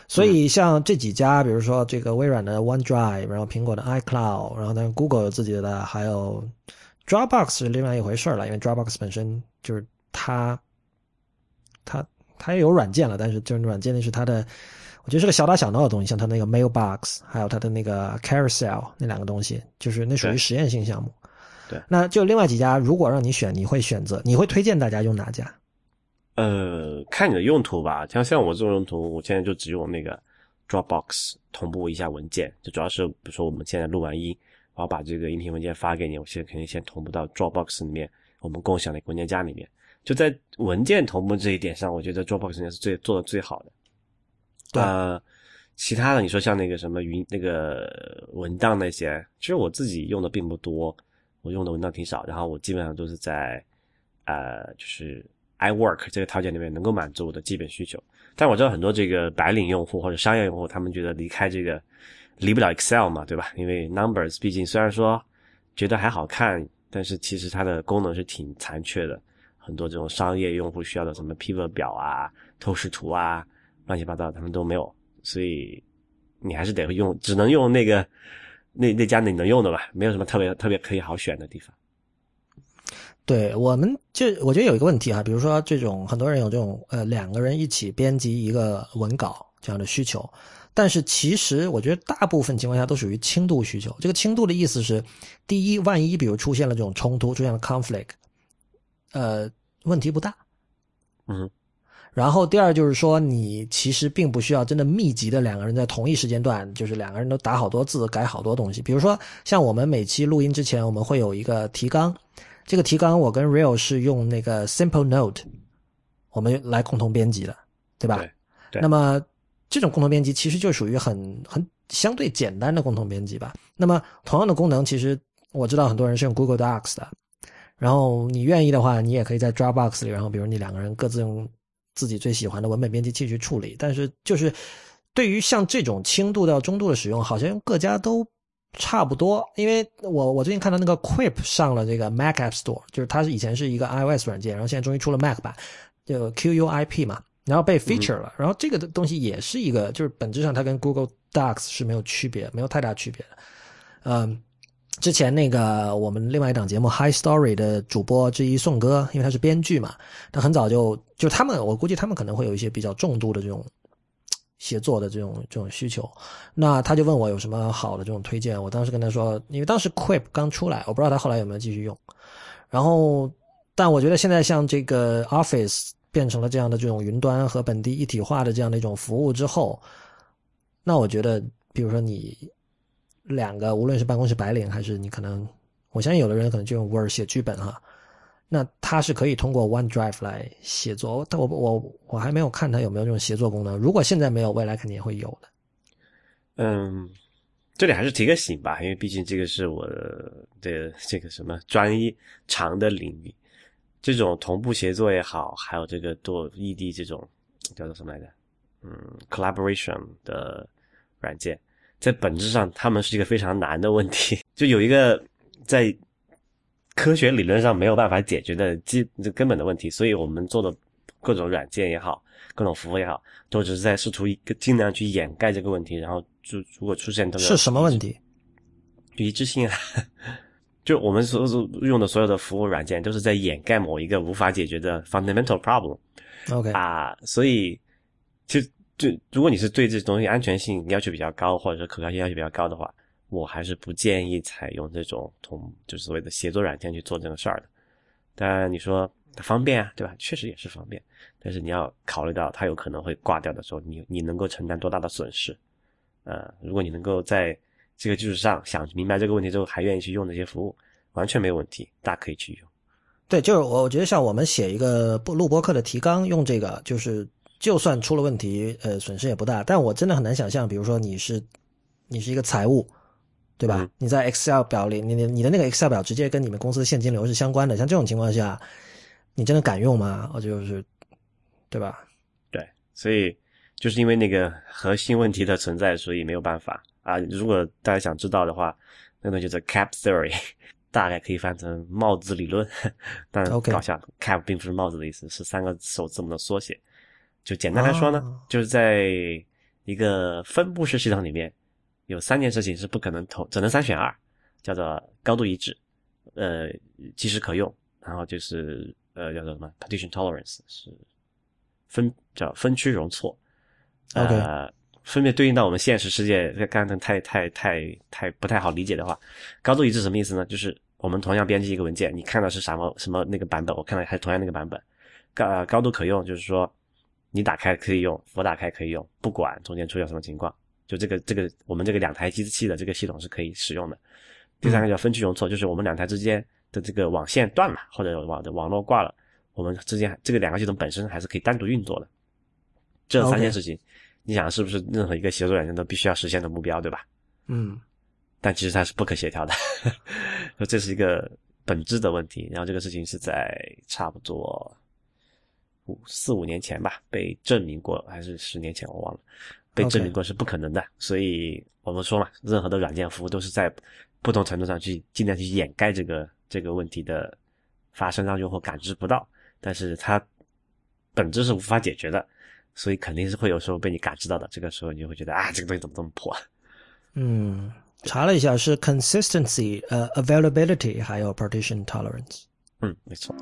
所以像这几家，比如说这个微软的 OneDrive，然后苹果的 iCloud，然后呢 Google 有自己的，还有 Dropbox 是另外一回事了，因为 Dropbox 本身就是它，它它也有软件了，但是就是软件那是它的，我觉得是个小打小闹的东西，像它那个 Mailbox，还有它的那个 Carousel 那两个东西，就是那属于实验性项目。对，那就另外几家，如果让你选，你会选择？你会推荐大家用哪家？呃，看你的用途吧。像像我这种用途，我现在就只用那个 Dropbox 同步一下文件。就主要是比如说我们现在录完音，我要把这个音频文件发给你，我现在肯定先同步到 Dropbox 里面，我们共享的文件夹里面。就在文件同步这一点上，我觉得 Dropbox 应该是最做的最好的。对呃，其他的你说像那个什么云那个文档那些，其实我自己用的并不多。我用的文档挺少，然后我基本上都是在，呃，就是 iWork 这个套件里面能够满足我的基本需求。但我知道很多这个白领用户或者商业用户，他们觉得离开这个离不了 Excel 嘛，对吧？因为 Numbers 毕竟虽然说觉得还好看，但是其实它的功能是挺残缺的。很多这种商业用户需要的什么 Pivot 表啊、透视图啊、乱七八糟，他们都没有，所以你还是得用，只能用那个。那那家你能用的吧，没有什么特别特别可以好选的地方。对我们就我觉得有一个问题哈，比如说这种很多人有这种呃两个人一起编辑一个文稿这样的需求，但是其实我觉得大部分情况下都属于轻度需求。这个轻度的意思是，第一，万一比如出现了这种冲突，出现了 conflict，呃，问题不大。嗯。然后第二就是说，你其实并不需要真的密集的两个人在同一时间段，就是两个人都打好多字、改好多东西。比如说，像我们每期录音之前，我们会有一个提纲，这个提纲我跟 Real 是用那个 Simple Note，我们来共同编辑的，对吧？对。那么这种共同编辑其实就属于很很相对简单的共同编辑吧。那么同样的功能，其实我知道很多人是用 Google Docs 的，然后你愿意的话，你也可以在 Dropbox 里，然后比如你两个人各自用。自己最喜欢的文本编辑器去处理，但是就是对于像这种轻度到中度的使用，好像各家都差不多。因为我我最近看到那个 Quip 上了这个 Mac App Store，就是它是以前是一个 iOS 软件，然后现在终于出了 Mac 版，就 QUIP 嘛，然后被 feature 了。然后这个的东西也是一个，就是本质上它跟 Google Docs 是没有区别，没有太大区别的，嗯。之前那个我们另外一档节目《High Story》的主播之一宋哥，因为他是编剧嘛，他很早就就他们，我估计他们可能会有一些比较重度的这种写作的这种这种需求，那他就问我有什么好的这种推荐，我当时跟他说，因为当时 Quip 刚出来，我不知道他后来有没有继续用，然后但我觉得现在像这个 Office 变成了这样的这种云端和本地一体化的这样的一种服务之后，那我觉得，比如说你。两个，无论是办公室白领，还是你可能，我相信有的人可能就用 Word 写剧本哈，那它是可以通过 OneDrive 来写作，但我我我还没有看它有没有这种协作功能。如果现在没有，未来肯定也会有的。嗯，这里还是提个醒吧，因为毕竟这个是我的这个什么专一长的领域，这种同步协作也好，还有这个多异地这种叫做什么来着？嗯，collaboration 的软件。在本质上，他们是一个非常难的问题，就有一个在科学理论上没有办法解决的基根本的问题，所以我们做的各种软件也好，各种服务也好，都只是在试图一个尽量去掩盖这个问题，然后就如果出现这个是什么问题？一致性啊，就我们所用的所有的服务软件都是在掩盖某一个无法解决的 fundamental problem。OK 啊，所以就。就如果你是对这东西安全性要求比较高，或者说可靠性要求比较高的话，我还是不建议采用这种同就是所谓的协作软件去做这个事儿的。当然你说它方便啊，对吧？确实也是方便，但是你要考虑到它有可能会挂掉的时候，你你能够承担多大的损失？呃，如果你能够在这个基础上想明白这个问题之后，还愿意去用这些服务，完全没有问题，大家可以去用。对，就是我我觉得像我们写一个录播课的提纲，用这个就是。就算出了问题，呃，损失也不大。但我真的很难想象，比如说你是，你是一个财务，对吧？你在 Excel 表里，你你你的那个 Excel 表直接跟你们公司的现金流是相关的。像这种情况下，你真的敢用吗？我就是，对吧？对，所以就是因为那个核心问题的存在，所以没有办法啊。如果大家想知道的话，那个就是 Cap Theory，大概可以翻成帽子理论。当然搞笑，Cap 并不是帽子的意思，是三个首字母的缩写。就简单来说呢，就是在一个分布式系统里面，有三件事情是不可能同，只能三选二，叫做高度一致，呃，即时可用，然后就是呃叫做什么 partition tolerance 是分叫分区容错，呃，分别对应到我们现实世界，刚才太太太太不太好理解的话，高度一致什么意思呢？就是我们同样编辑一个文件，你看到是什么什么那个版本，我看到还是同样那个版本，高高度可用就是说。你打开可以用，我打开可以用，不管中间出现什么情况，就这个这个我们这个两台机器的这个系统是可以使用的。第三个叫分区容错，就是我们两台之间的这个网线断了，或者网的网络挂了，我们之间这个两个系统本身还是可以单独运作的。这三件事情，你想是不是任何一个协作软件都必须要实现的目标，对吧？嗯。但其实它是不可协调的，这是一个本质的问题。然后这个事情是在差不多。五四五年前吧，被证明过，还是十年前我忘了，被证明过是不可能的。所以我们说嘛，任何的软件服务都是在不同程度上去尽量去掩盖这个这个问题的发生，让用户感知不到。但是它本质是无法解决的，所以肯定是会有时候被你感知到的。这个时候你就会觉得啊，这个东西怎么这么破？嗯，查了一下是 consistency、呃 availability 还有 partition tolerance。嗯，没错。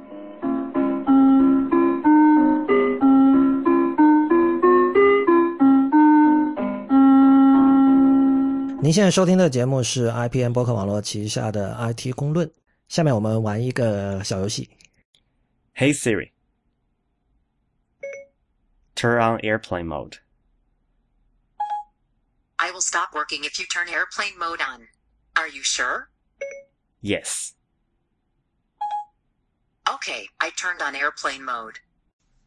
您现在收听的节目是 IPN 播客网络旗下的 IT 公论。下面我们玩一个小游戏。Hey Siri, turn on airplane mode. I will stop working if you turn airplane mode on. Are you sure? Yes. Okay, I turned on airplane mode.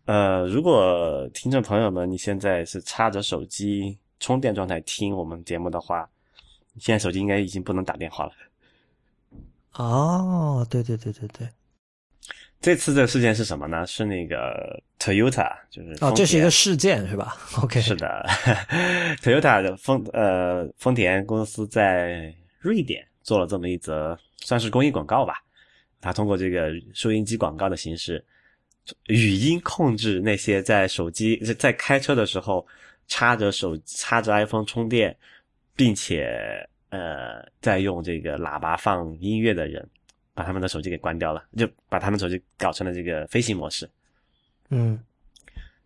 呃，如果听众朋友们你现在是插着手机充电状态听我们节目的话，你现在手机应该已经不能打电话了。哦，对对对对对，这次的事件是什么呢？是那个 Toyota，就是哦，这是一个事件是吧？OK，是的，Toyota 的丰呃丰田公司在瑞典做了这么一则算是公益广告吧。它通过这个收音机广告的形式，语音控制那些在手机在开车的时候插着手插着 iPhone 充电，并且呃在用这个喇叭放音乐的人，把他们的手机给关掉了，就把他们手机搞成了这个飞行模式。嗯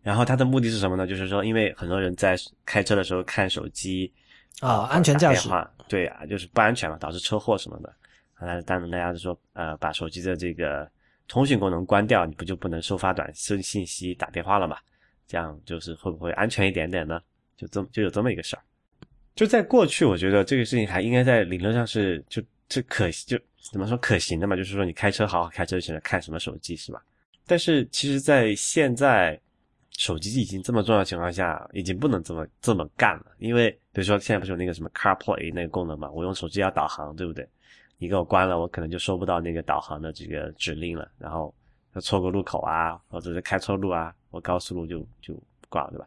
然后他的目的是什么呢？就是说，因为很多人在开车的时候看手机啊，安全驾驶打电话对啊，就是不安全嘛，导致车祸什么的。啊，当然大家就说，呃，把手机的这个通讯功能关掉，你不就不能收发短信信息、打电话了嘛？这样就是会不会安全一点点呢？就这么就有这么一个事儿。就在过去，我觉得这个事情还应该在理论上是就这可就怎么说可行的嘛？就是说你开车好好开车就行了，看什么手机是吧？但是其实，在现在手机已经这么重要的情况下，已经不能这么这么干了。因为比如说现在不是有那个什么 CarPlay 那个功能嘛，我用手机要导航，对不对？你给我关了，我可能就收不到那个导航的这个指令了。然后要错过路口啊，或者是开错路啊，我高速路就就挂了，对吧？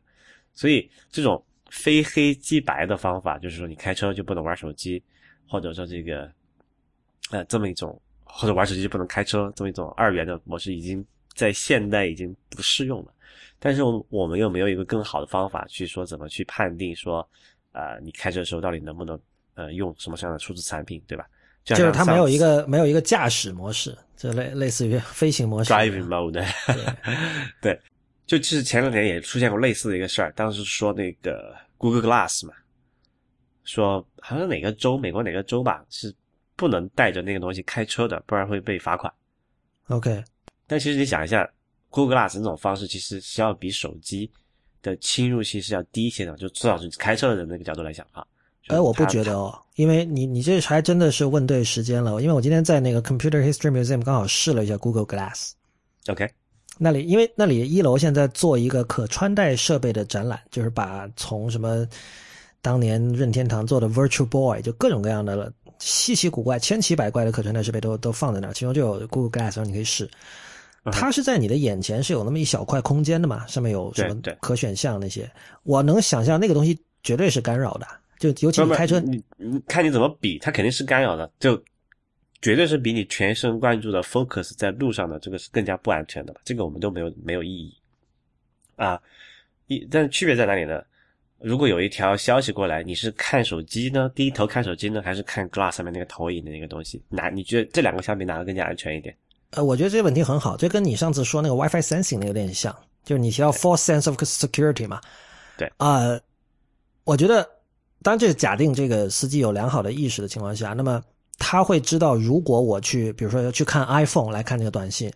所以这种非黑即白的方法，就是说你开车就不能玩手机，或者说这个呃这么一种，或者玩手机就不能开车这么一种二元的模式，已经在现代已经不适用了。但是我我们又没有一个更好的方法去说怎么去判定说，呃，你开车的时候到底能不能呃用什么样的数字产品，对吧？就就是它没有一个个没有一个驾驶模式，就类类似于飞行模式 driving mode，对，就其实前两年也出现过类似的一个事儿，当时说那个 Google Glass 嘛，说好像哪个州，美国哪个州吧，是不能带着那个东西开车的，不然会被罚款。OK，但其实你想一下，Google Glass 那种方式其实是要比手机的侵入性是要低一些的，就至少是开车的人那个角度来讲哈。哎，我不觉得哦，因为你你这还真的是问对时间了，因为我今天在那个 Computer History Museum 刚好试了一下 Google Glass，OK，那里因为那里一楼现在做一个可穿戴设备的展览，就是把从什么当年任天堂做的 Virtual Boy，就各种各样的稀奇古怪、千奇百怪的可穿戴设备都都放在那儿，其中就有 Google Glass，然后你可以试。它是在你的眼前是有那么一小块空间的嘛，上面有什么可选项那些，我能想象那个东西绝对是干扰的，就尤其你开车，你你看你怎么比，它肯定是干扰的，就绝对是比你全神贯注的 focus 在路上的这个是更加不安全的吧？这个我们都没有没有意义啊。一但是区别在哪里呢？如果有一条消息过来，你是看手机呢，低头看手机呢，还是看 glass 上面那个投影的那个东西？哪你觉得这两个相比哪个更加安全一点？呃，我觉得这个问题很好，这跟你上次说那个 WiFi sensing 那个有点像，就是你提到 false sense of security 嘛。对啊、我觉得，当然这是假定这个司机有良好的意识的情况下，那么他会知道，如果我去，比如说去看 iPhone 来看这个短信，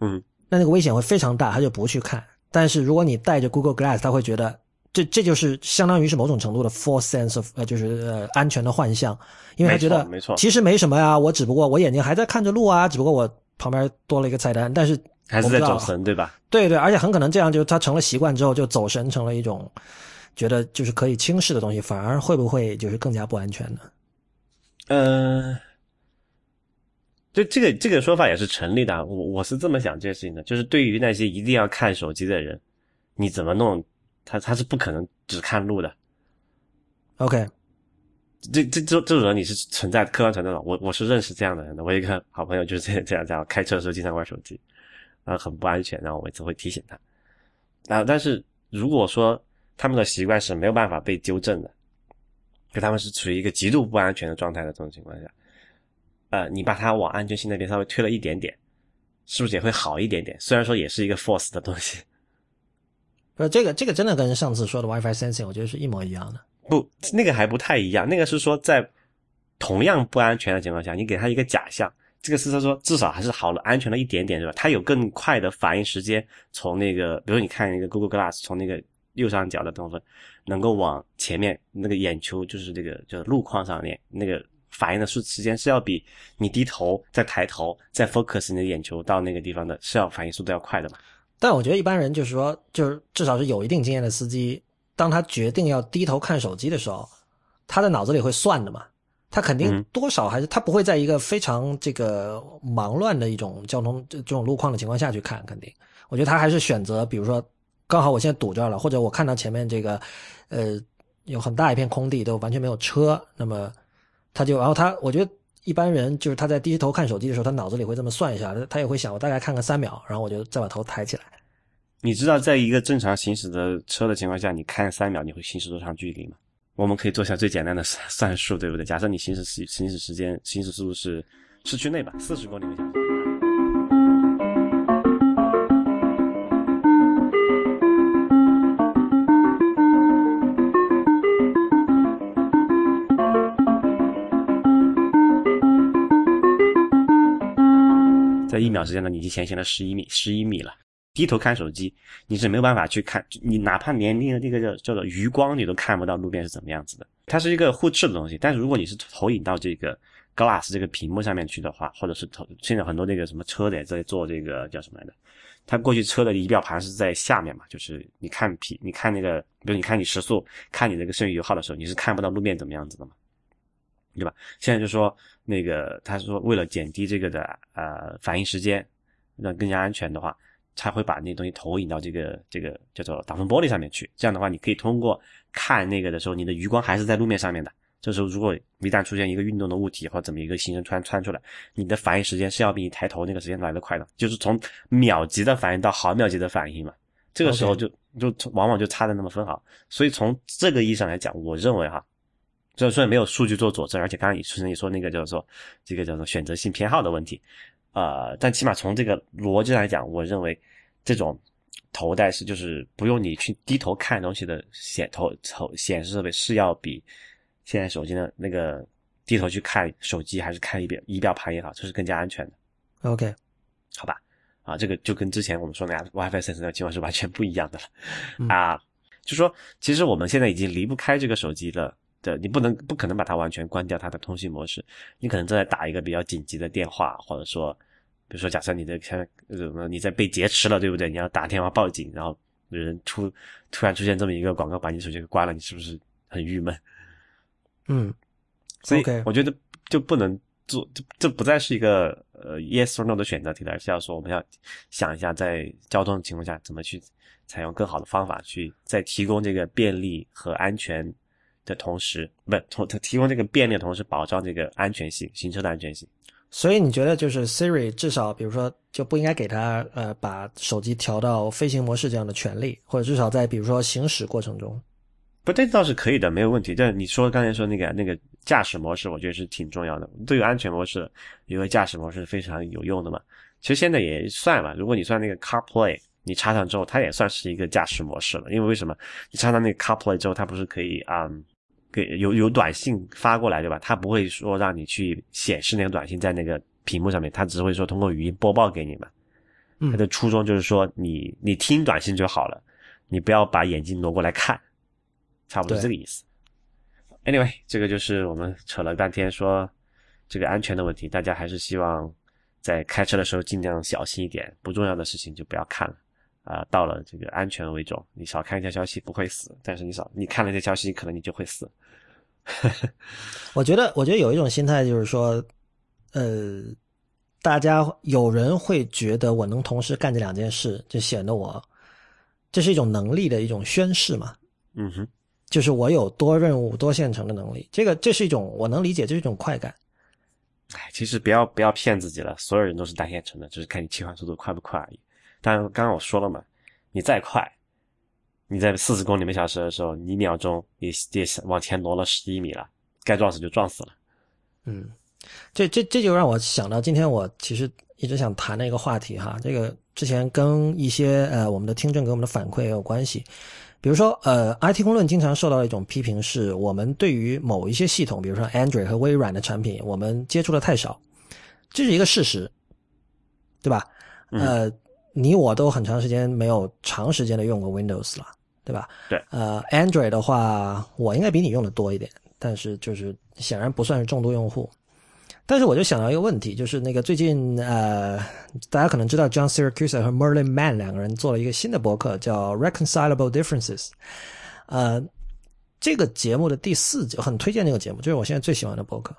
嗯，那那个危险会非常大，他就不去看。但是如果你带着 Google Glass，他会觉得这这就是相当于是某种程度的 false sense of 呃，就是呃安全的幻象，因为他觉得没错没错其实没什么呀，我只不过我眼睛还在看着路啊，只不过我旁边多了一个菜单，但是还是在走神，对吧？对对，而且很可能这样就他成了习惯之后，就走神成了一种觉得就是可以轻视的东西，反而会不会就是更加不安全呢？呃，就这个这个说法也是成立的啊。我我是这么想这件事情的，就是对于那些一定要看手机的人，你怎么弄，他他是不可能只看路的。OK，这这这这种人你是存在客观存在的，我我是认识这样的人的。我一个好朋友就是这样这样这样，开车的时候经常玩手机，然后很不安全，然后我每次会提醒他。啊，但是如果说他们的习惯是没有办法被纠正的，就他们是处于一个极度不安全的状态的这种情况下，呃，你把它往安全性那边稍微推了一点点，是不是也会好一点点？虽然说也是一个 force 的东西。不是这个这个真的跟上次说的 WiFi sensing 我觉得是一模一样的。不，那个还不太一样。那个是说在同样不安全的情况下，你给它一个假象，这个是他说至少还是好了，安全了一点点，对吧？它有更快的反应时间，从那个，比如你看那个 Google Glass，从那个右上角的部分，能够往前面那个眼球，就是这个就是路况上面那个反应的时时间是要比你低头再抬头再 focus 你的眼球到那个地方的，是要反应速度要快的嘛？但我觉得一般人就是说，就是至少是有一定经验的司机，当他决定要低头看手机的时候，他的脑子里会算的嘛。他肯定嗯多少还是他不会在一个非常这个忙乱的一种交通这这种路况的情况下去看，肯定。我觉得他还是选择，比如说刚好我现在堵这儿了，或者我看到前面这个呃有很大一片空地都完全没有车，那么他就然后他我觉得一般人就是他在低头看手机的时候，他脑子里会这么算一下，他他也会想我大概看个三秒，然后我就再把头抬起来。你知道，在一个正常行驶的车的情况下，你看三秒，你会行驶多长距离吗？我们可以做下最简单的算算术，对不对？假设你行驶行行驶时间行驶速度是市区内吧，四十公里每小时。在一秒之间呢，你就前行了十一米，十一米了。低头看手机，你是没有办法去看，你哪怕连那个那个叫叫做余光，你都看不到路边是怎么样子的。它是一个互斥的东西，但是如果你是投影到这个 glass 这个屏幕上面去的话，或者是投现在很多那个什么车的也在做这个叫什么来着？它过去车的仪表盘是在下面嘛，就是你看屏，你看那个，比如你看你时速，看你那个剩余油耗的时候，你是看不到路面怎么样子的嘛，对吧？现在就说那个，他说为了减低这个的呃反应时间，让更加安全的话。才会把那东西投影到这个这个叫做挡风玻璃上面去。这样的话，你可以通过看那个的时候，你的余光还是在路面上面的。这时候，如果一旦出现一个运动的物体或者怎么一个行人穿穿出来，你的反应时间是要比你抬头那个时间来的快的，就是从秒级的反应到毫秒级的反应嘛。这个时候就就往往就差的那么分毫。所以从这个意义上来讲，我认为哈，虽然虽然没有数据做佐证，而且刚刚你出生你说那个叫做这个叫做选择性偏好的问题。呃，但起码从这个逻辑来讲，我认为这种头戴式就是不用你去低头看东西的显头头显示设备是要比现在手机的那个低头去看手机还是看仪表仪表盘也好，这是更加安全的。OK，好吧？啊，这个就跟之前我们说的 WiFi sensor 的情况是完全不一样的了、嗯、啊。就说其实我们现在已经离不开这个手机了。的，你不能不可能把它完全关掉它的通信模式，你可能正在打一个比较紧急的电话，或者说，比如说假设你的像呃你在被劫持了，对不对？你要打电话报警，然后有人突突然出现这么一个广告，把你手机给关了，你是不是很郁闷？嗯，所以我觉得就不能做，这这不再是一个呃 yes or no 的选择题了，而是要说我们要想一下在交通的情况下怎么去采用更好的方法去再提供这个便利和安全。的同时，不同提供这个便利的同时，保障这个安全性，行车的安全性。所以你觉得就是 Siri 至少，比如说就不应该给他呃把手机调到飞行模式这样的权利，或者至少在比如说行驶过程中，不，这倒是可以的，没有问题。但你说刚才说那个那个驾驶模式，我觉得是挺重要的。对于安全模式，因为驾驶模式非常有用的嘛。其实现在也算吧，如果你算那个 CarPlay，你插上之后，它也算是一个驾驶模式了。因为为什么？你插上那个 CarPlay 之后，它不是可以啊？嗯给有有短信发过来，对吧？他不会说让你去显示那个短信在那个屏幕上面，他只会说通过语音播报给你嘛。他的初衷就是说你你听短信就好了，你不要把眼睛挪过来看，差不多这个意思。Anyway，这个就是我们扯了半天说这个安全的问题，大家还是希望在开车的时候尽量小心一点，不重要的事情就不要看了。啊、呃，到了这个安全为重，你少看一条消息不会死，但是你少你看了这消息，可能你就会死。我觉得，我觉得有一种心态就是说，呃，大家有人会觉得我能同时干这两件事，就显得我这是一种能力的一种宣示嘛。嗯哼，就是我有多任务、多线程的能力，这个这是一种我能理解，这是一种快感。哎，其实不要不要骗自己了，所有人都是单线程的，只是看你切换速度快不快而已。但刚刚我说了嘛，你再快，你在四十公里每小时的时候，你一秒钟也也往前挪了十一米了，该撞死就撞死了。嗯，这这这就让我想到今天我其实一直想谈的一个话题哈。这个之前跟一些呃我们的听众给我们的反馈也有关系。比如说，呃，IT 公论经常受到一种批评是，我们对于某一些系统，比如说 Android 和微软的产品，我们接触的太少，这是一个事实，对吧？呃，你我都很长时间没有长时间的用过 Windows 了，对吧？对。呃，Android 的话，我应该比你用的多一点，但是就是显然不算是重度用户。但是我就想到一个问题，就是那个最近呃，大家可能知道 John Siracusa 和 Merlin Mann 两个人做了一个新的博客，叫 Reconcilable Differences。呃，这个节目的第四集很推荐这个节目，就是我现在最喜欢的博客。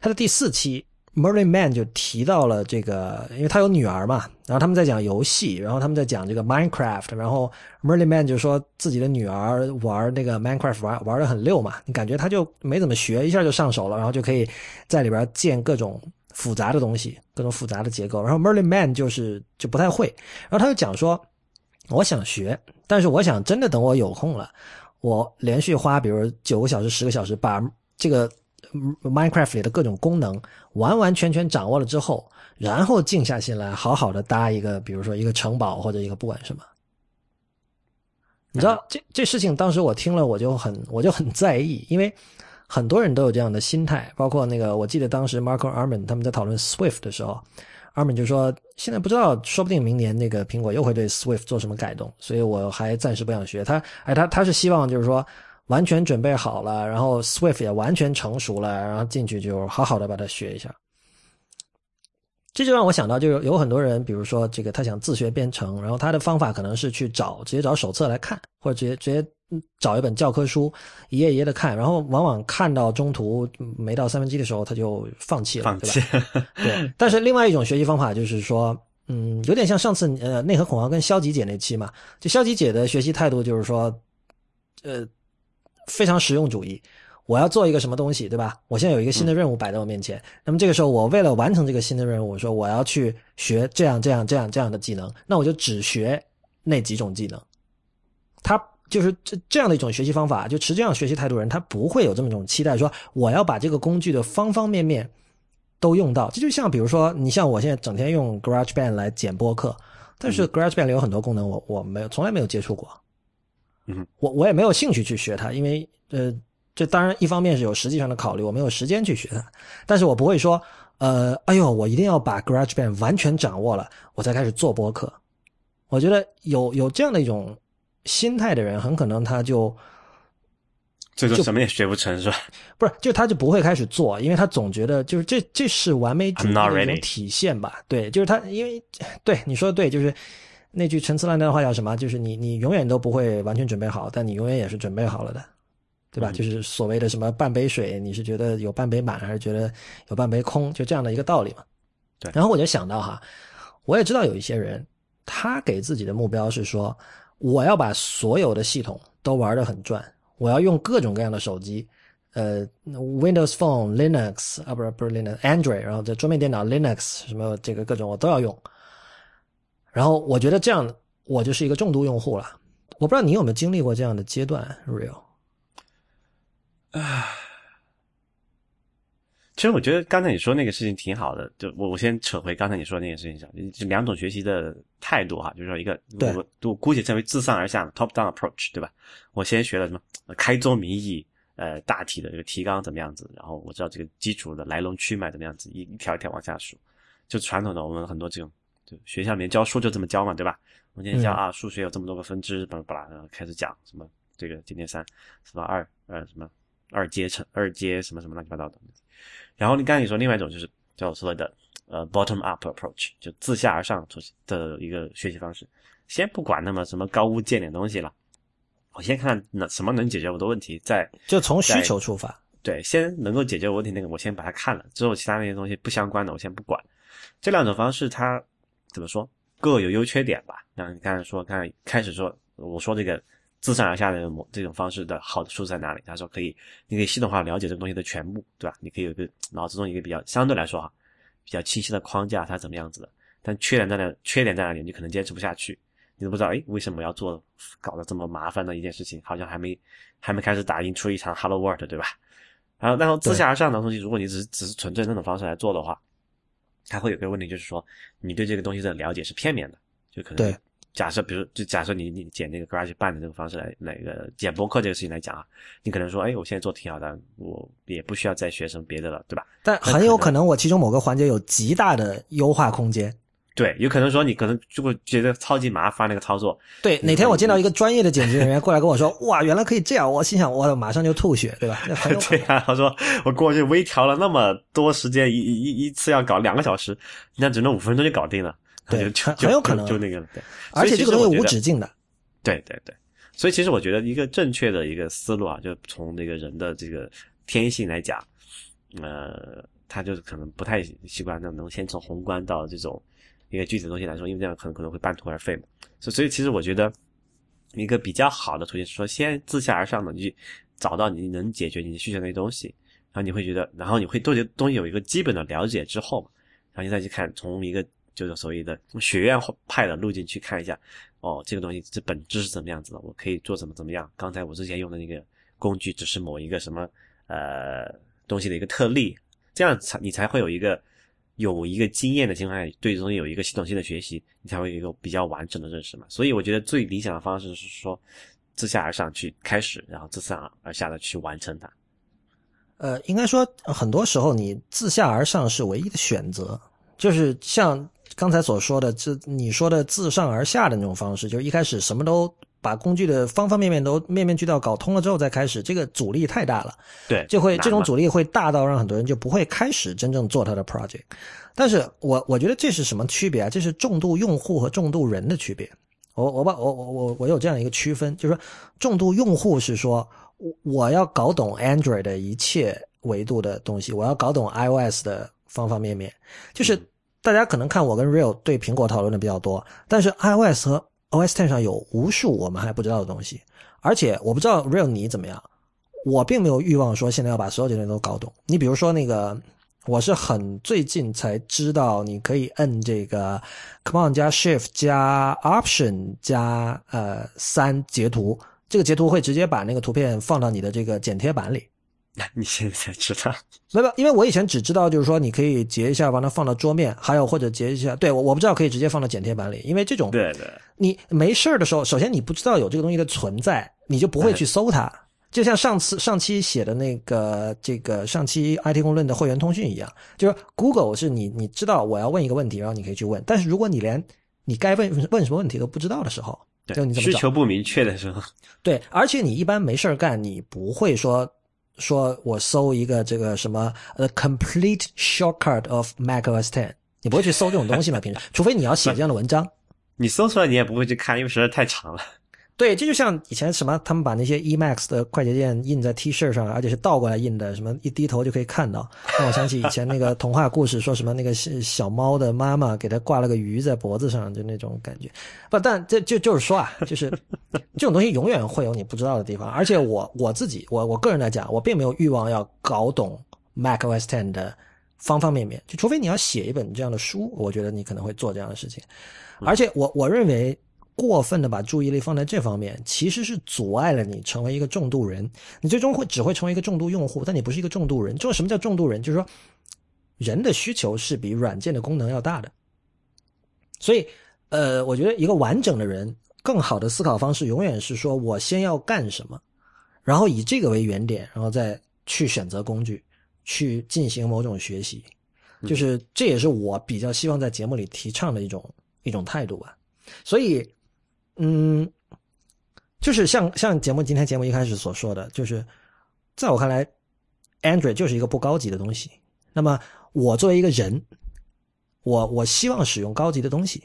它的第四期。Merlin Man 就提到了这个，因为他有女儿嘛，然后他们在讲游戏，然后他们在讲这个 Minecraft，然后 Merlin Man 就说自己的女儿玩那个 Minecraft 玩玩的很溜嘛，你感觉他就没怎么学，一下就上手了，然后就可以在里边建各种复杂的东西，各种复杂的结构。然后 Merlin Man 就是就不太会，然后他就讲说，我想学，但是我想真的等我有空了，我连续花比如九个小时、十个小时把这个。Minecraft 里的各种功能完完全全掌握了之后，然后静下心来，好好的搭一个，比如说一个城堡或者一个不管什么。你知道这这事情当时我听了我就很我就很在意，因为很多人都有这样的心态，包括那个我记得当时 Marco Arman 他们在讨论 Swift 的时候，Arman 就说现在不知道，说不定明年那个苹果又会对 Swift 做什么改动，所以我还暂时不想学。他哎他他是希望就是说。完全准备好了，然后 Swift 也完全成熟了，然后进去就好好的把它学一下。这就让我想到，就是有很多人，比如说这个他想自学编程，然后他的方法可能是去找直接找手册来看，或者直接直接找一本教科书一页一页的看，然后往往看到中途没到三分之一的时候他就放弃了，对吧？对。但是另外一种学习方法就是说，嗯，有点像上次呃内核恐慌跟消极姐那期嘛，就消极姐的学习态度就是说，呃。非常实用主义，我要做一个什么东西，对吧？我现在有一个新的任务摆在我面前，那么这个时候我为了完成这个新的任务，我说我要去学这样这样这样这样的技能，那我就只学那几种技能。他就是这这样的一种学习方法，就持这样学习态度的人，他不会有这么一种期待，说我要把这个工具的方方面面都用到。这就像比如说，你像我现在整天用 GarageBand 来剪播客，但是 GarageBand 里有很多功能，我我没有从来没有接触过。嗯，我我也没有兴趣去学它，因为呃，这当然一方面是有实际上的考虑，我没有时间去学它。但是我不会说，呃，哎呦，我一定要把 GarageBand 完全掌握了，我才开始做播客。我觉得有有这样的一种心态的人，很可能他就最终什么也学不成，是吧？不是，就他就不会开始做，因为他总觉得就是这这是完美主义的一种体现吧？对，就是他，因为对你说的对，就是。那句陈词滥调的话叫什么？就是你你永远都不会完全准备好，但你永远也是准备好了的，对吧？就是所谓的什么半杯水，你是觉得有半杯满，还是觉得有半杯空？就这样的一个道理嘛。对。然后我就想到哈，我也知道有一些人，他给自己的目标是说，我要把所有的系统都玩得很转，我要用各种各样的手机，呃，Windows Phone、Linux 啊，不是不是 Linux，Android，然后这桌面电脑 Linux 什么这个各种我都要用。然后我觉得这样，我就是一个重度用户了。我不知道你有没有经历过这样的阶段，Real。唉，其实我觉得刚才你说那个事情挺好的。就我我先扯回刚才你说的那个事情上，这两种学习的态度哈，就是说一个我我姑且称为自上而下 （top down approach），对吧？我先学了什么开宗明义，呃，大体的这个提纲怎么样子，然后我知道这个基础的来龙去脉怎么样子，一一条一条往下数。就传统的我们很多这种。学校里面教书就这么教嘛，对吧？我今天教啊，数学有这么多个分支，巴拉巴拉，开始讲什么这个今天三什么二呃什么二阶乘二阶什么什么乱七八糟的。然后你刚才你说另外一种就是叫所谓的呃 bottom up approach，就自下而上的一个学习方式。先不管那么什么高屋建瓴东西了，我先看那什么能解决我的问题，再就从需求出发。对，先能够解决我问题那个，我先把它看了，之后其他那些东西不相关的我先不管。这两种方式它。怎么说各有优缺点吧？那你刚才说，刚才开始说，我说这个自上而下的模这种方式的好处在哪里？他说可以，你可以系统化了解这个东西的全部，对吧？你可以有一个脑子中一个比较相对来说哈比较清晰的框架，它怎么样子的？但缺点在哪？缺点在哪里？你可能坚持不下去，你都不知道，哎，为什么要做搞得这么麻烦的一件事情？好像还没还没开始打印出一场 Hello World，对吧？然后，然后自下而上的东西，如果你只是只是纯粹那种方式来做的话。它会有个问题，就是说你对这个东西的了解是片面的，就可能对假设，比如就假设你你剪那个 Garage Band 的这个方式来那个剪播客这个事情来讲啊，你可能说，哎，我现在做挺好的，我也不需要再学什么别的了，对吧？但很有可能我其中某个环节有极大的优化空间。对，有可能说你可能就会觉得超级麻烦那个操作。对，哪天我见到一个专业的剪辑人员过来跟我说，哇，原来可以这样，我心想，我马上就吐血，对吧？对啊，他说我过去微调了那么多时间，一一一一次要搞两个小时，那只能五分钟就搞定了。对 就很有可能就就那个了。对，而且这个东西无止境。的。对对对，所以其实我觉得一个正确的一个思路啊，就从那个人的这个天性来讲，呃，他就是可能不太习惯那能先从宏观到这种一个具体的东西来说，因为这样可能可能会半途而废嘛。所所以其实我觉得一个比较好的途径是说，先自下而上的去找到你能解决你的需求那些东西，然后你会觉得，然后你会对这东西有一个基本的了解之后，然后你再去看从一个就是所谓的学院派的路径去看一下，哦，这个东西这本质是怎么样子的，我可以做怎么怎么样。刚才我之前用的那个工具只是某一个什么呃东西的一个特例，这样才你才会有一个有一个经验的情况下，对这东西有一个系统性的学习，你才会有一个比较完整的认识嘛。所以我觉得最理想的方式是说自下而上去开始，然后自上而下的去完成它。呃，应该说很多时候你自下而上是唯一的选择，就是像刚才所说的，这你说的自上而下的那种方式，就是一开始什么都把工具的方方面面都面面俱到搞通了之后再开始，这个阻力太大了。对，就会这种阻力会大到让很多人就不会开始真正做他的 project。但是我我觉得这是什么区别啊？这是重度用户和重度人的区别。我我把我我我我有这样一个区分，就是说重度用户是说我我要搞懂 Android 的一切维度的东西，我要搞懂 iOS 的方方面面。就是大家可能看我跟 Real 对苹果讨论的比较多，但是 iOS 和 OS Ten 上有无数我们还不知道的东西，而且我不知道 Real 你怎么样。我并没有欲望说现在要把所有这些东西都搞懂。你比如说那个，我是很最近才知道，你可以摁这个 Command 加 Shift 加 Option 加呃三截图，这个截图会直接把那个图片放到你的这个剪贴板里。你现在才知道，没有，因为我以前只知道就是说你可以截一下，把它放到桌面，还有或者截一下，对我我不知道可以直接放到剪贴板里，因为这种对对。你没事儿的时候，首先你不知道有这个东西的存在，你就不会去搜它。就像上次上期写的那个这个上期 IT 公论的会员通讯一样，就是 Google 是你你知道我要问一个问题，然后你可以去问。但是如果你连你该问问什么问题都不知道的时候，就对你怎么？需求不明确的时候，对，而且你一般没事儿干，你不会说说我搜一个这个什么 a complete shortcut of macOS Ten，你不会去搜这种东西嘛？平时，除非你要写这样的文章。你搜出来你也不会去看，因为实在太长了。对，这就像以前什么，他们把那些 Emacs 的快捷键印在 T 恤上，而且是倒过来印的，什么一低头就可以看到，让我想起以前那个童话故事，说什么那个小小猫的妈妈给它挂了个鱼在脖子上，就那种感觉。不，但这就就是说啊，就是这种东西永远会有你不知道的地方，而且我我自己，我我个人来讲，我并没有欲望要搞懂 macOS Ten 的方方面面，就除非你要写一本这样的书，我觉得你可能会做这样的事情。而且我我认为。过分的把注意力放在这方面，其实是阻碍了你成为一个重度人。你最终会只会成为一个重度用户，但你不是一个重度人。就是什么叫重度人？就是说，人的需求是比软件的功能要大的。所以，呃，我觉得一个完整的人，更好的思考方式永远是说我先要干什么，然后以这个为原点，然后再去选择工具，去进行某种学习。就是这也是我比较希望在节目里提倡的一种一种态度吧。所以。嗯，就是像像节目今天节目一开始所说的，就是在我看来，Android 就是一个不高级的东西。那么我作为一个人，我我希望使用高级的东西，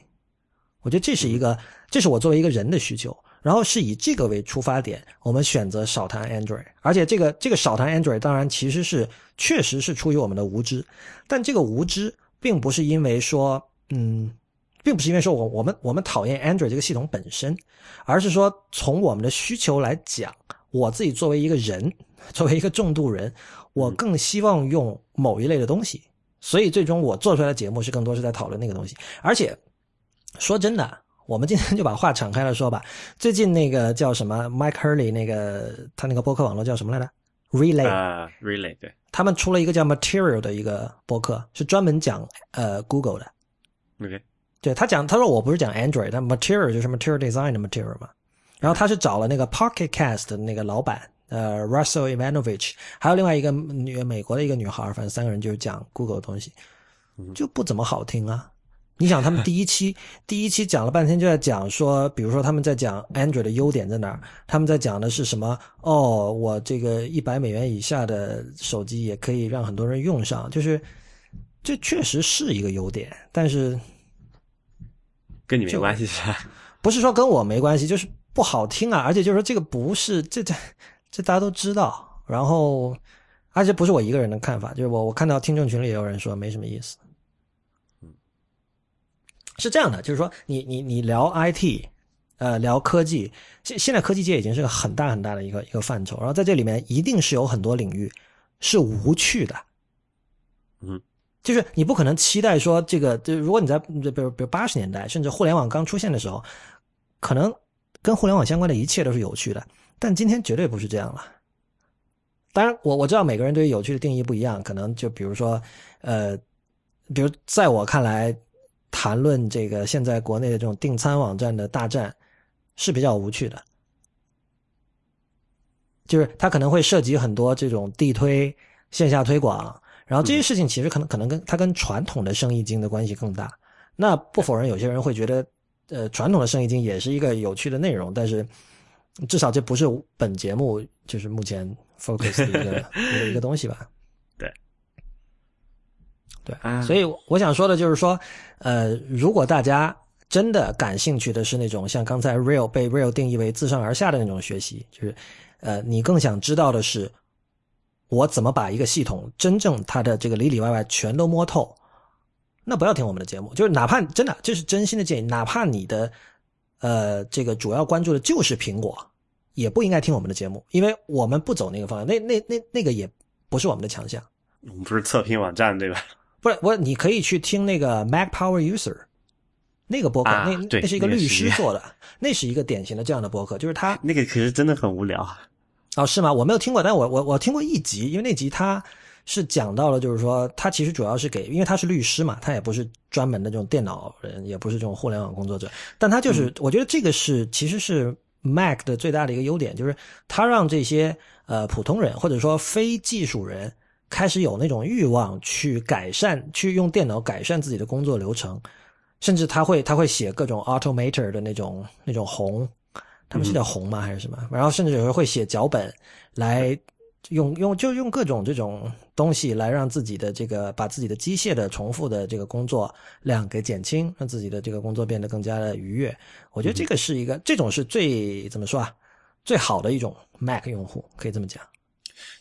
我觉得这是一个，这是我作为一个人的需求。然后是以这个为出发点，我们选择少谈 Android。而且这个这个少谈 Android，当然其实是确实是出于我们的无知，但这个无知并不是因为说，嗯。并不是因为说我我们我们讨厌 Android 这个系统本身，而是说从我们的需求来讲，我自己作为一个人，作为一个重度人，我更希望用某一类的东西，所以最终我做出来的节目是更多是在讨论那个东西。而且说真的，我们今天就把话敞开了说吧。最近那个叫什么 Mike Hurley 那个他那个播客网络叫什么来着 Relay，、啊、Relay 对，他们出了一个叫 Material 的一个播客，是专门讲呃 Google 的。OK，对他讲，他说我不是讲 Android，但 Material 就是 Material Design 的 Material 嘛。然后他是找了那个 Pocket Cast 的那个老板，呃，Russell Ivanovich，还有另外一个女美国的一个女孩，反正三个人就是讲 Google 的东西，就不怎么好听啊。你想，他们第一期第一期讲了半天，就在讲说，比如说他们在讲 Android 的优点在哪儿，他们在讲的是什么？哦，我这个一百美元以下的手机也可以让很多人用上，就是这确实是一个优点，但是跟你没关系是吧？不是说跟我没关系，就是不好听啊，而且就是说这个不是这这这大家都知道，然后而且不是我一个人的看法，就是我我看到听众群里也有人说没什么意思。是这样的，就是说你你你聊 IT，呃，聊科技，现现在科技界已经是个很大很大的一个一个范畴，然后在这里面一定是有很多领域是无趣的，嗯，就是你不可能期待说这个，就如果你在比如比如八十年代，甚至互联网刚出现的时候，可能跟互联网相关的一切都是有趣的，但今天绝对不是这样了。当然，我我知道每个人对于有趣的定义不一样，可能就比如说，呃，比如在我看来，谈论这个现在国内的这种订餐网站的大战是比较无趣的，就是它可能会涉及很多这种地推、线下推广，然后这些事情其实可能可能跟它跟传统的生意经的关系更大。那不否认有些人会觉得，呃，传统的生意经也是一个有趣的内容，但是至少这不是本节目就是目前 focus 的一个 一个一个东西吧。对，对，啊所以我想说的就是说，呃，如果大家真的感兴趣的是那种像刚才 real 被 real 定义为自上而下的那种学习，就是呃，你更想知道的是，我怎么把一个系统真正它的这个里里外外全都摸透，那不要听我们的节目，就是哪怕真的这是真心的建议，哪怕你的呃这个主要关注的就是苹果，也不应该听我们的节目，因为我们不走那个方向，那那那那个也不是我们的强项。我们不是测评网站对吧？不是我，你可以去听那个 Mac Power User 那个播客，啊那那是一个 律师做的，那是一个典型的这样的播客，就是他那个可是真的很无聊。哦是吗？我没有听过，但我我我听过一集，因为那集他是讲到了，就是说他其实主要是给，因为他是律师嘛，他也不是专门的这种电脑人，也不是这种互联网工作者，但他就是，我觉得这个是其实是 Mac 的最大的一个优点，就是他让这些呃普通人或者说非技术人开始有那种欲望去改善，去用电脑改善自己的工作流程，甚至他会他会写各种 Automator 的那种那种红，他们是叫红吗还是什么？然后甚至有时候会写脚本来用用就用各种这种东西来让自己的这个把自己的机械的重复的这个工作量给减轻，让自己的这个工作变得更加的愉悦。我觉得这个是一个这种是最怎么说啊？最好的一种 Mac 用户，可以这么讲。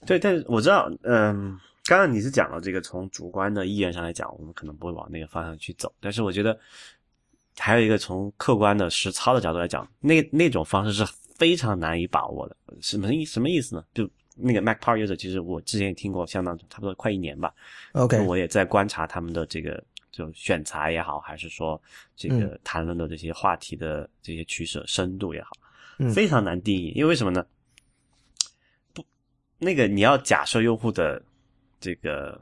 对，但是我知道，嗯，刚刚你是讲了这个从主观的意愿上来讲，我们可能不会往那个方向去走，但是我觉得还有一个从客观的实操的角度来讲，那那种方式是非常难以把握的。什么意什么意思呢？就那个 Mac Power User，其实我之前也听过，相当差不多快一年吧。OK，我也在观察他们的这个就选材也好，还是说这嗯个谈论的这些话题的这些取舍深度也好，嗯非常难定义。因为为什么呢？不，那个你要假设用户的这个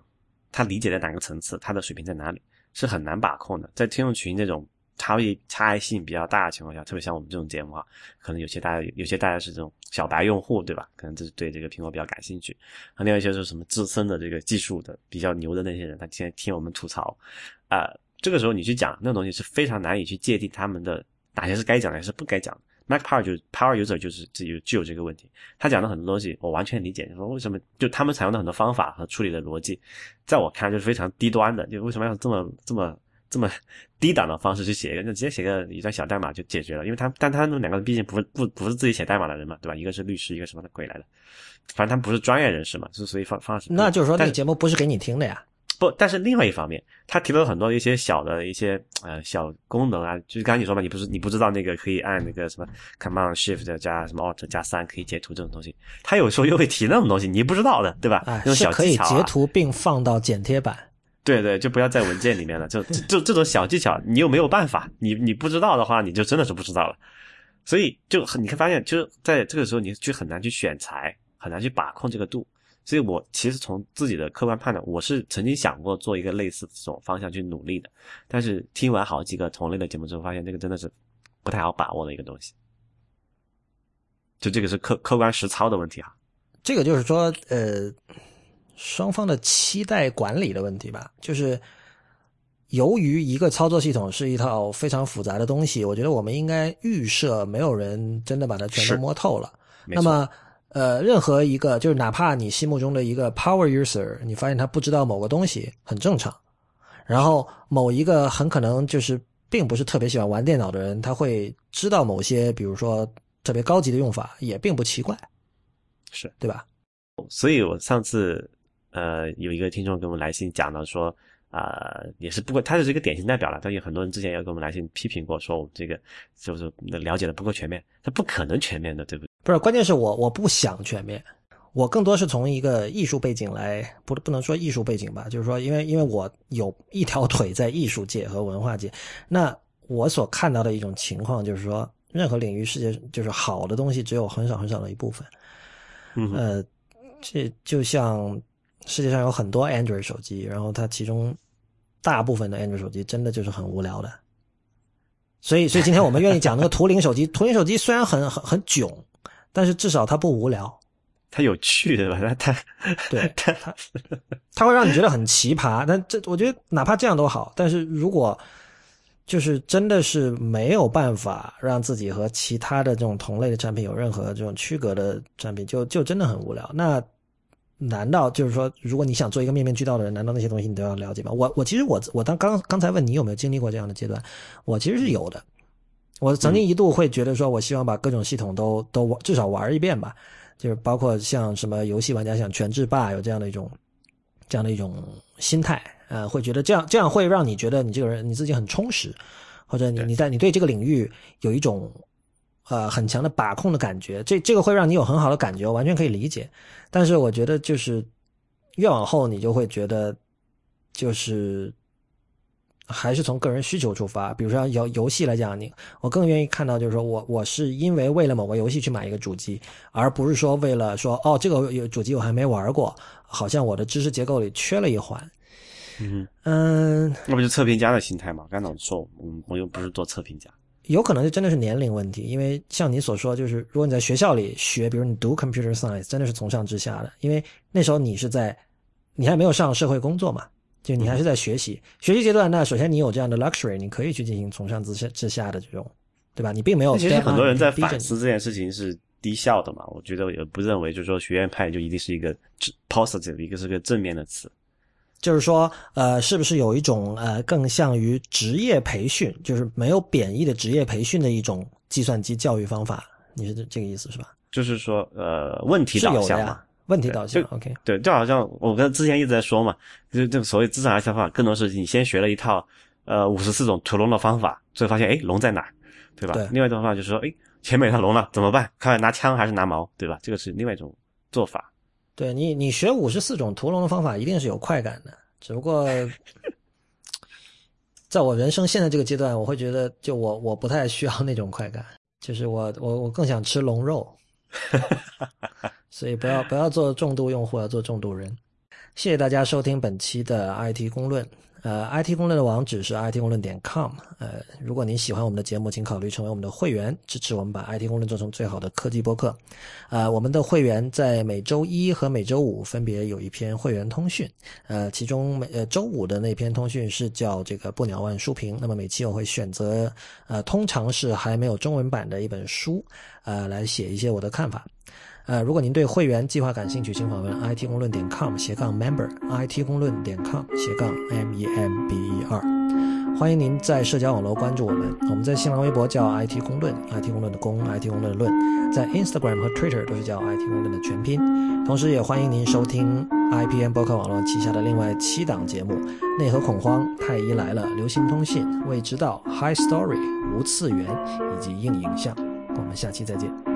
他理解在哪个层次，他的水平在哪里，是很难把控的。在听众群这种差异差异性比较大的情况下，特别像我们这种节目啊，可能有些大家有些大家是这种小白用户，对吧？可能就是对这个苹果比较感兴趣，另外一些是什么资深的这个技术的比较牛的那些人，他现在听我们吐槽，啊、这个时候你去讲那东西是非常难以去界定他们的哪些是该讲的，哪些是不该讲的。Mac Power 就 Power User 就是就有具有这个问题，他讲的很多东西我完全理解，就说为什么就他们采用的很多方法和处理的逻辑，在我看来就是非常低端的，就为什么要这么这么这么低档的方式去写一个，就直接写个一段小代码就解决了，因为他但他们两个毕竟不是不不是自己写代码的人嘛，对吧？一个是律师，一个什么的鬼来的，反正他们不是专业人士嘛，是所以方方式那就是说，那个节目不是给你听的呀。不，但是另外一方面，他提了很多一些小的一些呃小功能啊，就是刚才你说嘛，你不是你不知道那个可以按那个什么 Command Shift 加什么 Alt 加三可以截图这种东西，他有时候又会提那种东西，你不知道的，对吧？哎那，种小是可以截图并放到剪贴板。对对，就不要在文件里面了。就就这种小技巧，你又没有办法，你你不知道的话，你就真的是不知道了。所以就很你会发现，就是在这个时候，你就很难去选材，很难去把控这个度。所以我其实从自己的客观判断，我是曾经想过做一个类似这种方向去努力的，但是听完好几个同类的节目之后，发现这个真的是不太好把握的一个东西。就这个是客客观实操的问题啊。这个就是说，呃，双方的期待管理的问题吧。就是由于一个操作系统是一套非常复杂的东西，我觉得我们应该预设没有人真的把它全都摸透了。那么，呃，任何一个就是哪怕你心目中的一个 power user，你发现他不知道某个东西很正常。然后某一个很可能就是并不是特别喜欢玩电脑的人，他会知道某些比如说特别高级的用法，也并不奇怪，是，对吧？所以我上次呃有一个听众给我们来信讲到说，啊、也是不过他就是一个典型代表了，但有很多人之前也给我们来信批评过，说我们这个就是了解的不够全面，他不可能全面的，对不对？不是，关键是我我不想全面，我更多是从一个艺术背景来，不不能说艺术背景吧，就是说，因为因为我有一条腿在艺术界和文化界，那我所看到的一种情况就是说，任何领域世界就是好的东西只有很少很少的一部分，嗯，呃，这就像世界上有很多 Android 手机，然后它其中大部分的 Android 手机真的就是很无聊的。所以，所以今天我们愿意讲那个图灵手机。图灵手机虽然很很很囧，但是至少它不无聊。它有趣对吧？它它对它它，它会让你觉得很奇葩。但这我觉得哪怕这样都好。但是如果就是真的是没有办法让自己和其他的这种同类的产品有任何这种区隔的产品，就就真的很无聊。那难道就是说，如果你想做一个面面俱到的人，难道那些东西你都要了解吗？我我其实我我当刚刚才问你有没有经历过这样的阶段，我其实是有的。我曾经一度会觉得说，我希望把各种系统都都玩至少玩一遍吧，就是包括像什么游戏玩家想全制霸有这样的一种这样的一种心态，呃，会觉得这样这样会让你觉得你这个人你自己很充实，或者你你在你对这个领域有一种呃很强的把控的感觉，这这个会让你有很好的感觉，我完全可以理解。但是我觉得就是越往后，你就会觉得就是还是从个人需求出发。比如说游游戏来讲，你我更愿意看到就是说我我是因为为了某个游戏去买一个主机，而不是说为了说哦这个有主机我还没玩过，好像我的知识结构里缺了一环。嗯，嗯，那不就测评家的心态嘛？刚才我说，嗯，我又不是做测评家，有可能就真的是年龄问题，因为像你所说，就是如果你在学校里学，比如你读 computer science，真的是从上至下的，因为那时候你是在，你还没有上社会工作嘛，就你还是在学习，学习阶段，那首先你有这样的 luxury，你可以去进行从上至下至下的这种，对吧？你并没有那其实很多人在反思这件事情是低效的嘛。我觉得也不认为就是说学院派就一定是一个 positive，一个是个正面的词。就是说，呃，是不是有一种呃更像于职业培训，就是没有贬义的职业培训的一种计算机教育方法？你是这这个意思是吧？就是说，呃，问题导向嘛。，问题导向就，OK。对，就好像我跟之前一直在说嘛，就就所谓资产二项方法，更多是你先学了一套呃五十四种屠龙的方法，最后发现哎龙在哪儿，对吧？对另外一种方法就是说，哎前面有条龙了怎么办？看拿枪还是拿矛，对吧？这个是另外一种做法。对你，你学五十四种屠龙的方法一定是有快感的，只不过，在我人生现在这个阶段，我会觉得，就我我不太需要那种快感，就是我我我更想吃龙肉，所以不要不要做重度用户，要做重度人。谢谢大家收听本期的 IT 公论。呃，IT 公论的网址是 it 公论点 com。呃，如果您喜欢我们的节目，请考虑成为我们的会员，支持我们把 IT 公论做成最好的科技播客。呃，我们的会员在每周一和每周五分别有一篇会员通讯。呃，其中每呃周五的那篇通讯是叫这个不鸟万书评。那么每期我会选择呃通常是还没有中文版的一本书，呃来写一些我的看法。呃，如果您对会员计划感兴趣，请访问 it 公论点 com 斜杠 member it 公论点 com 斜杠 m e m b e r。欢迎您在社交网络关注我们，我们在新浪微博叫 IT 公论，IT 公论的公，IT 公论的论，在 Instagram 和 Twitter 都是叫 IT 公论的全拼。同时，也欢迎您收听 IPN 博客网络旗下的另外七档节目：内核恐慌、太医来了、流行通信、未知道、High Story、无次元以及硬影像。我们下期再见。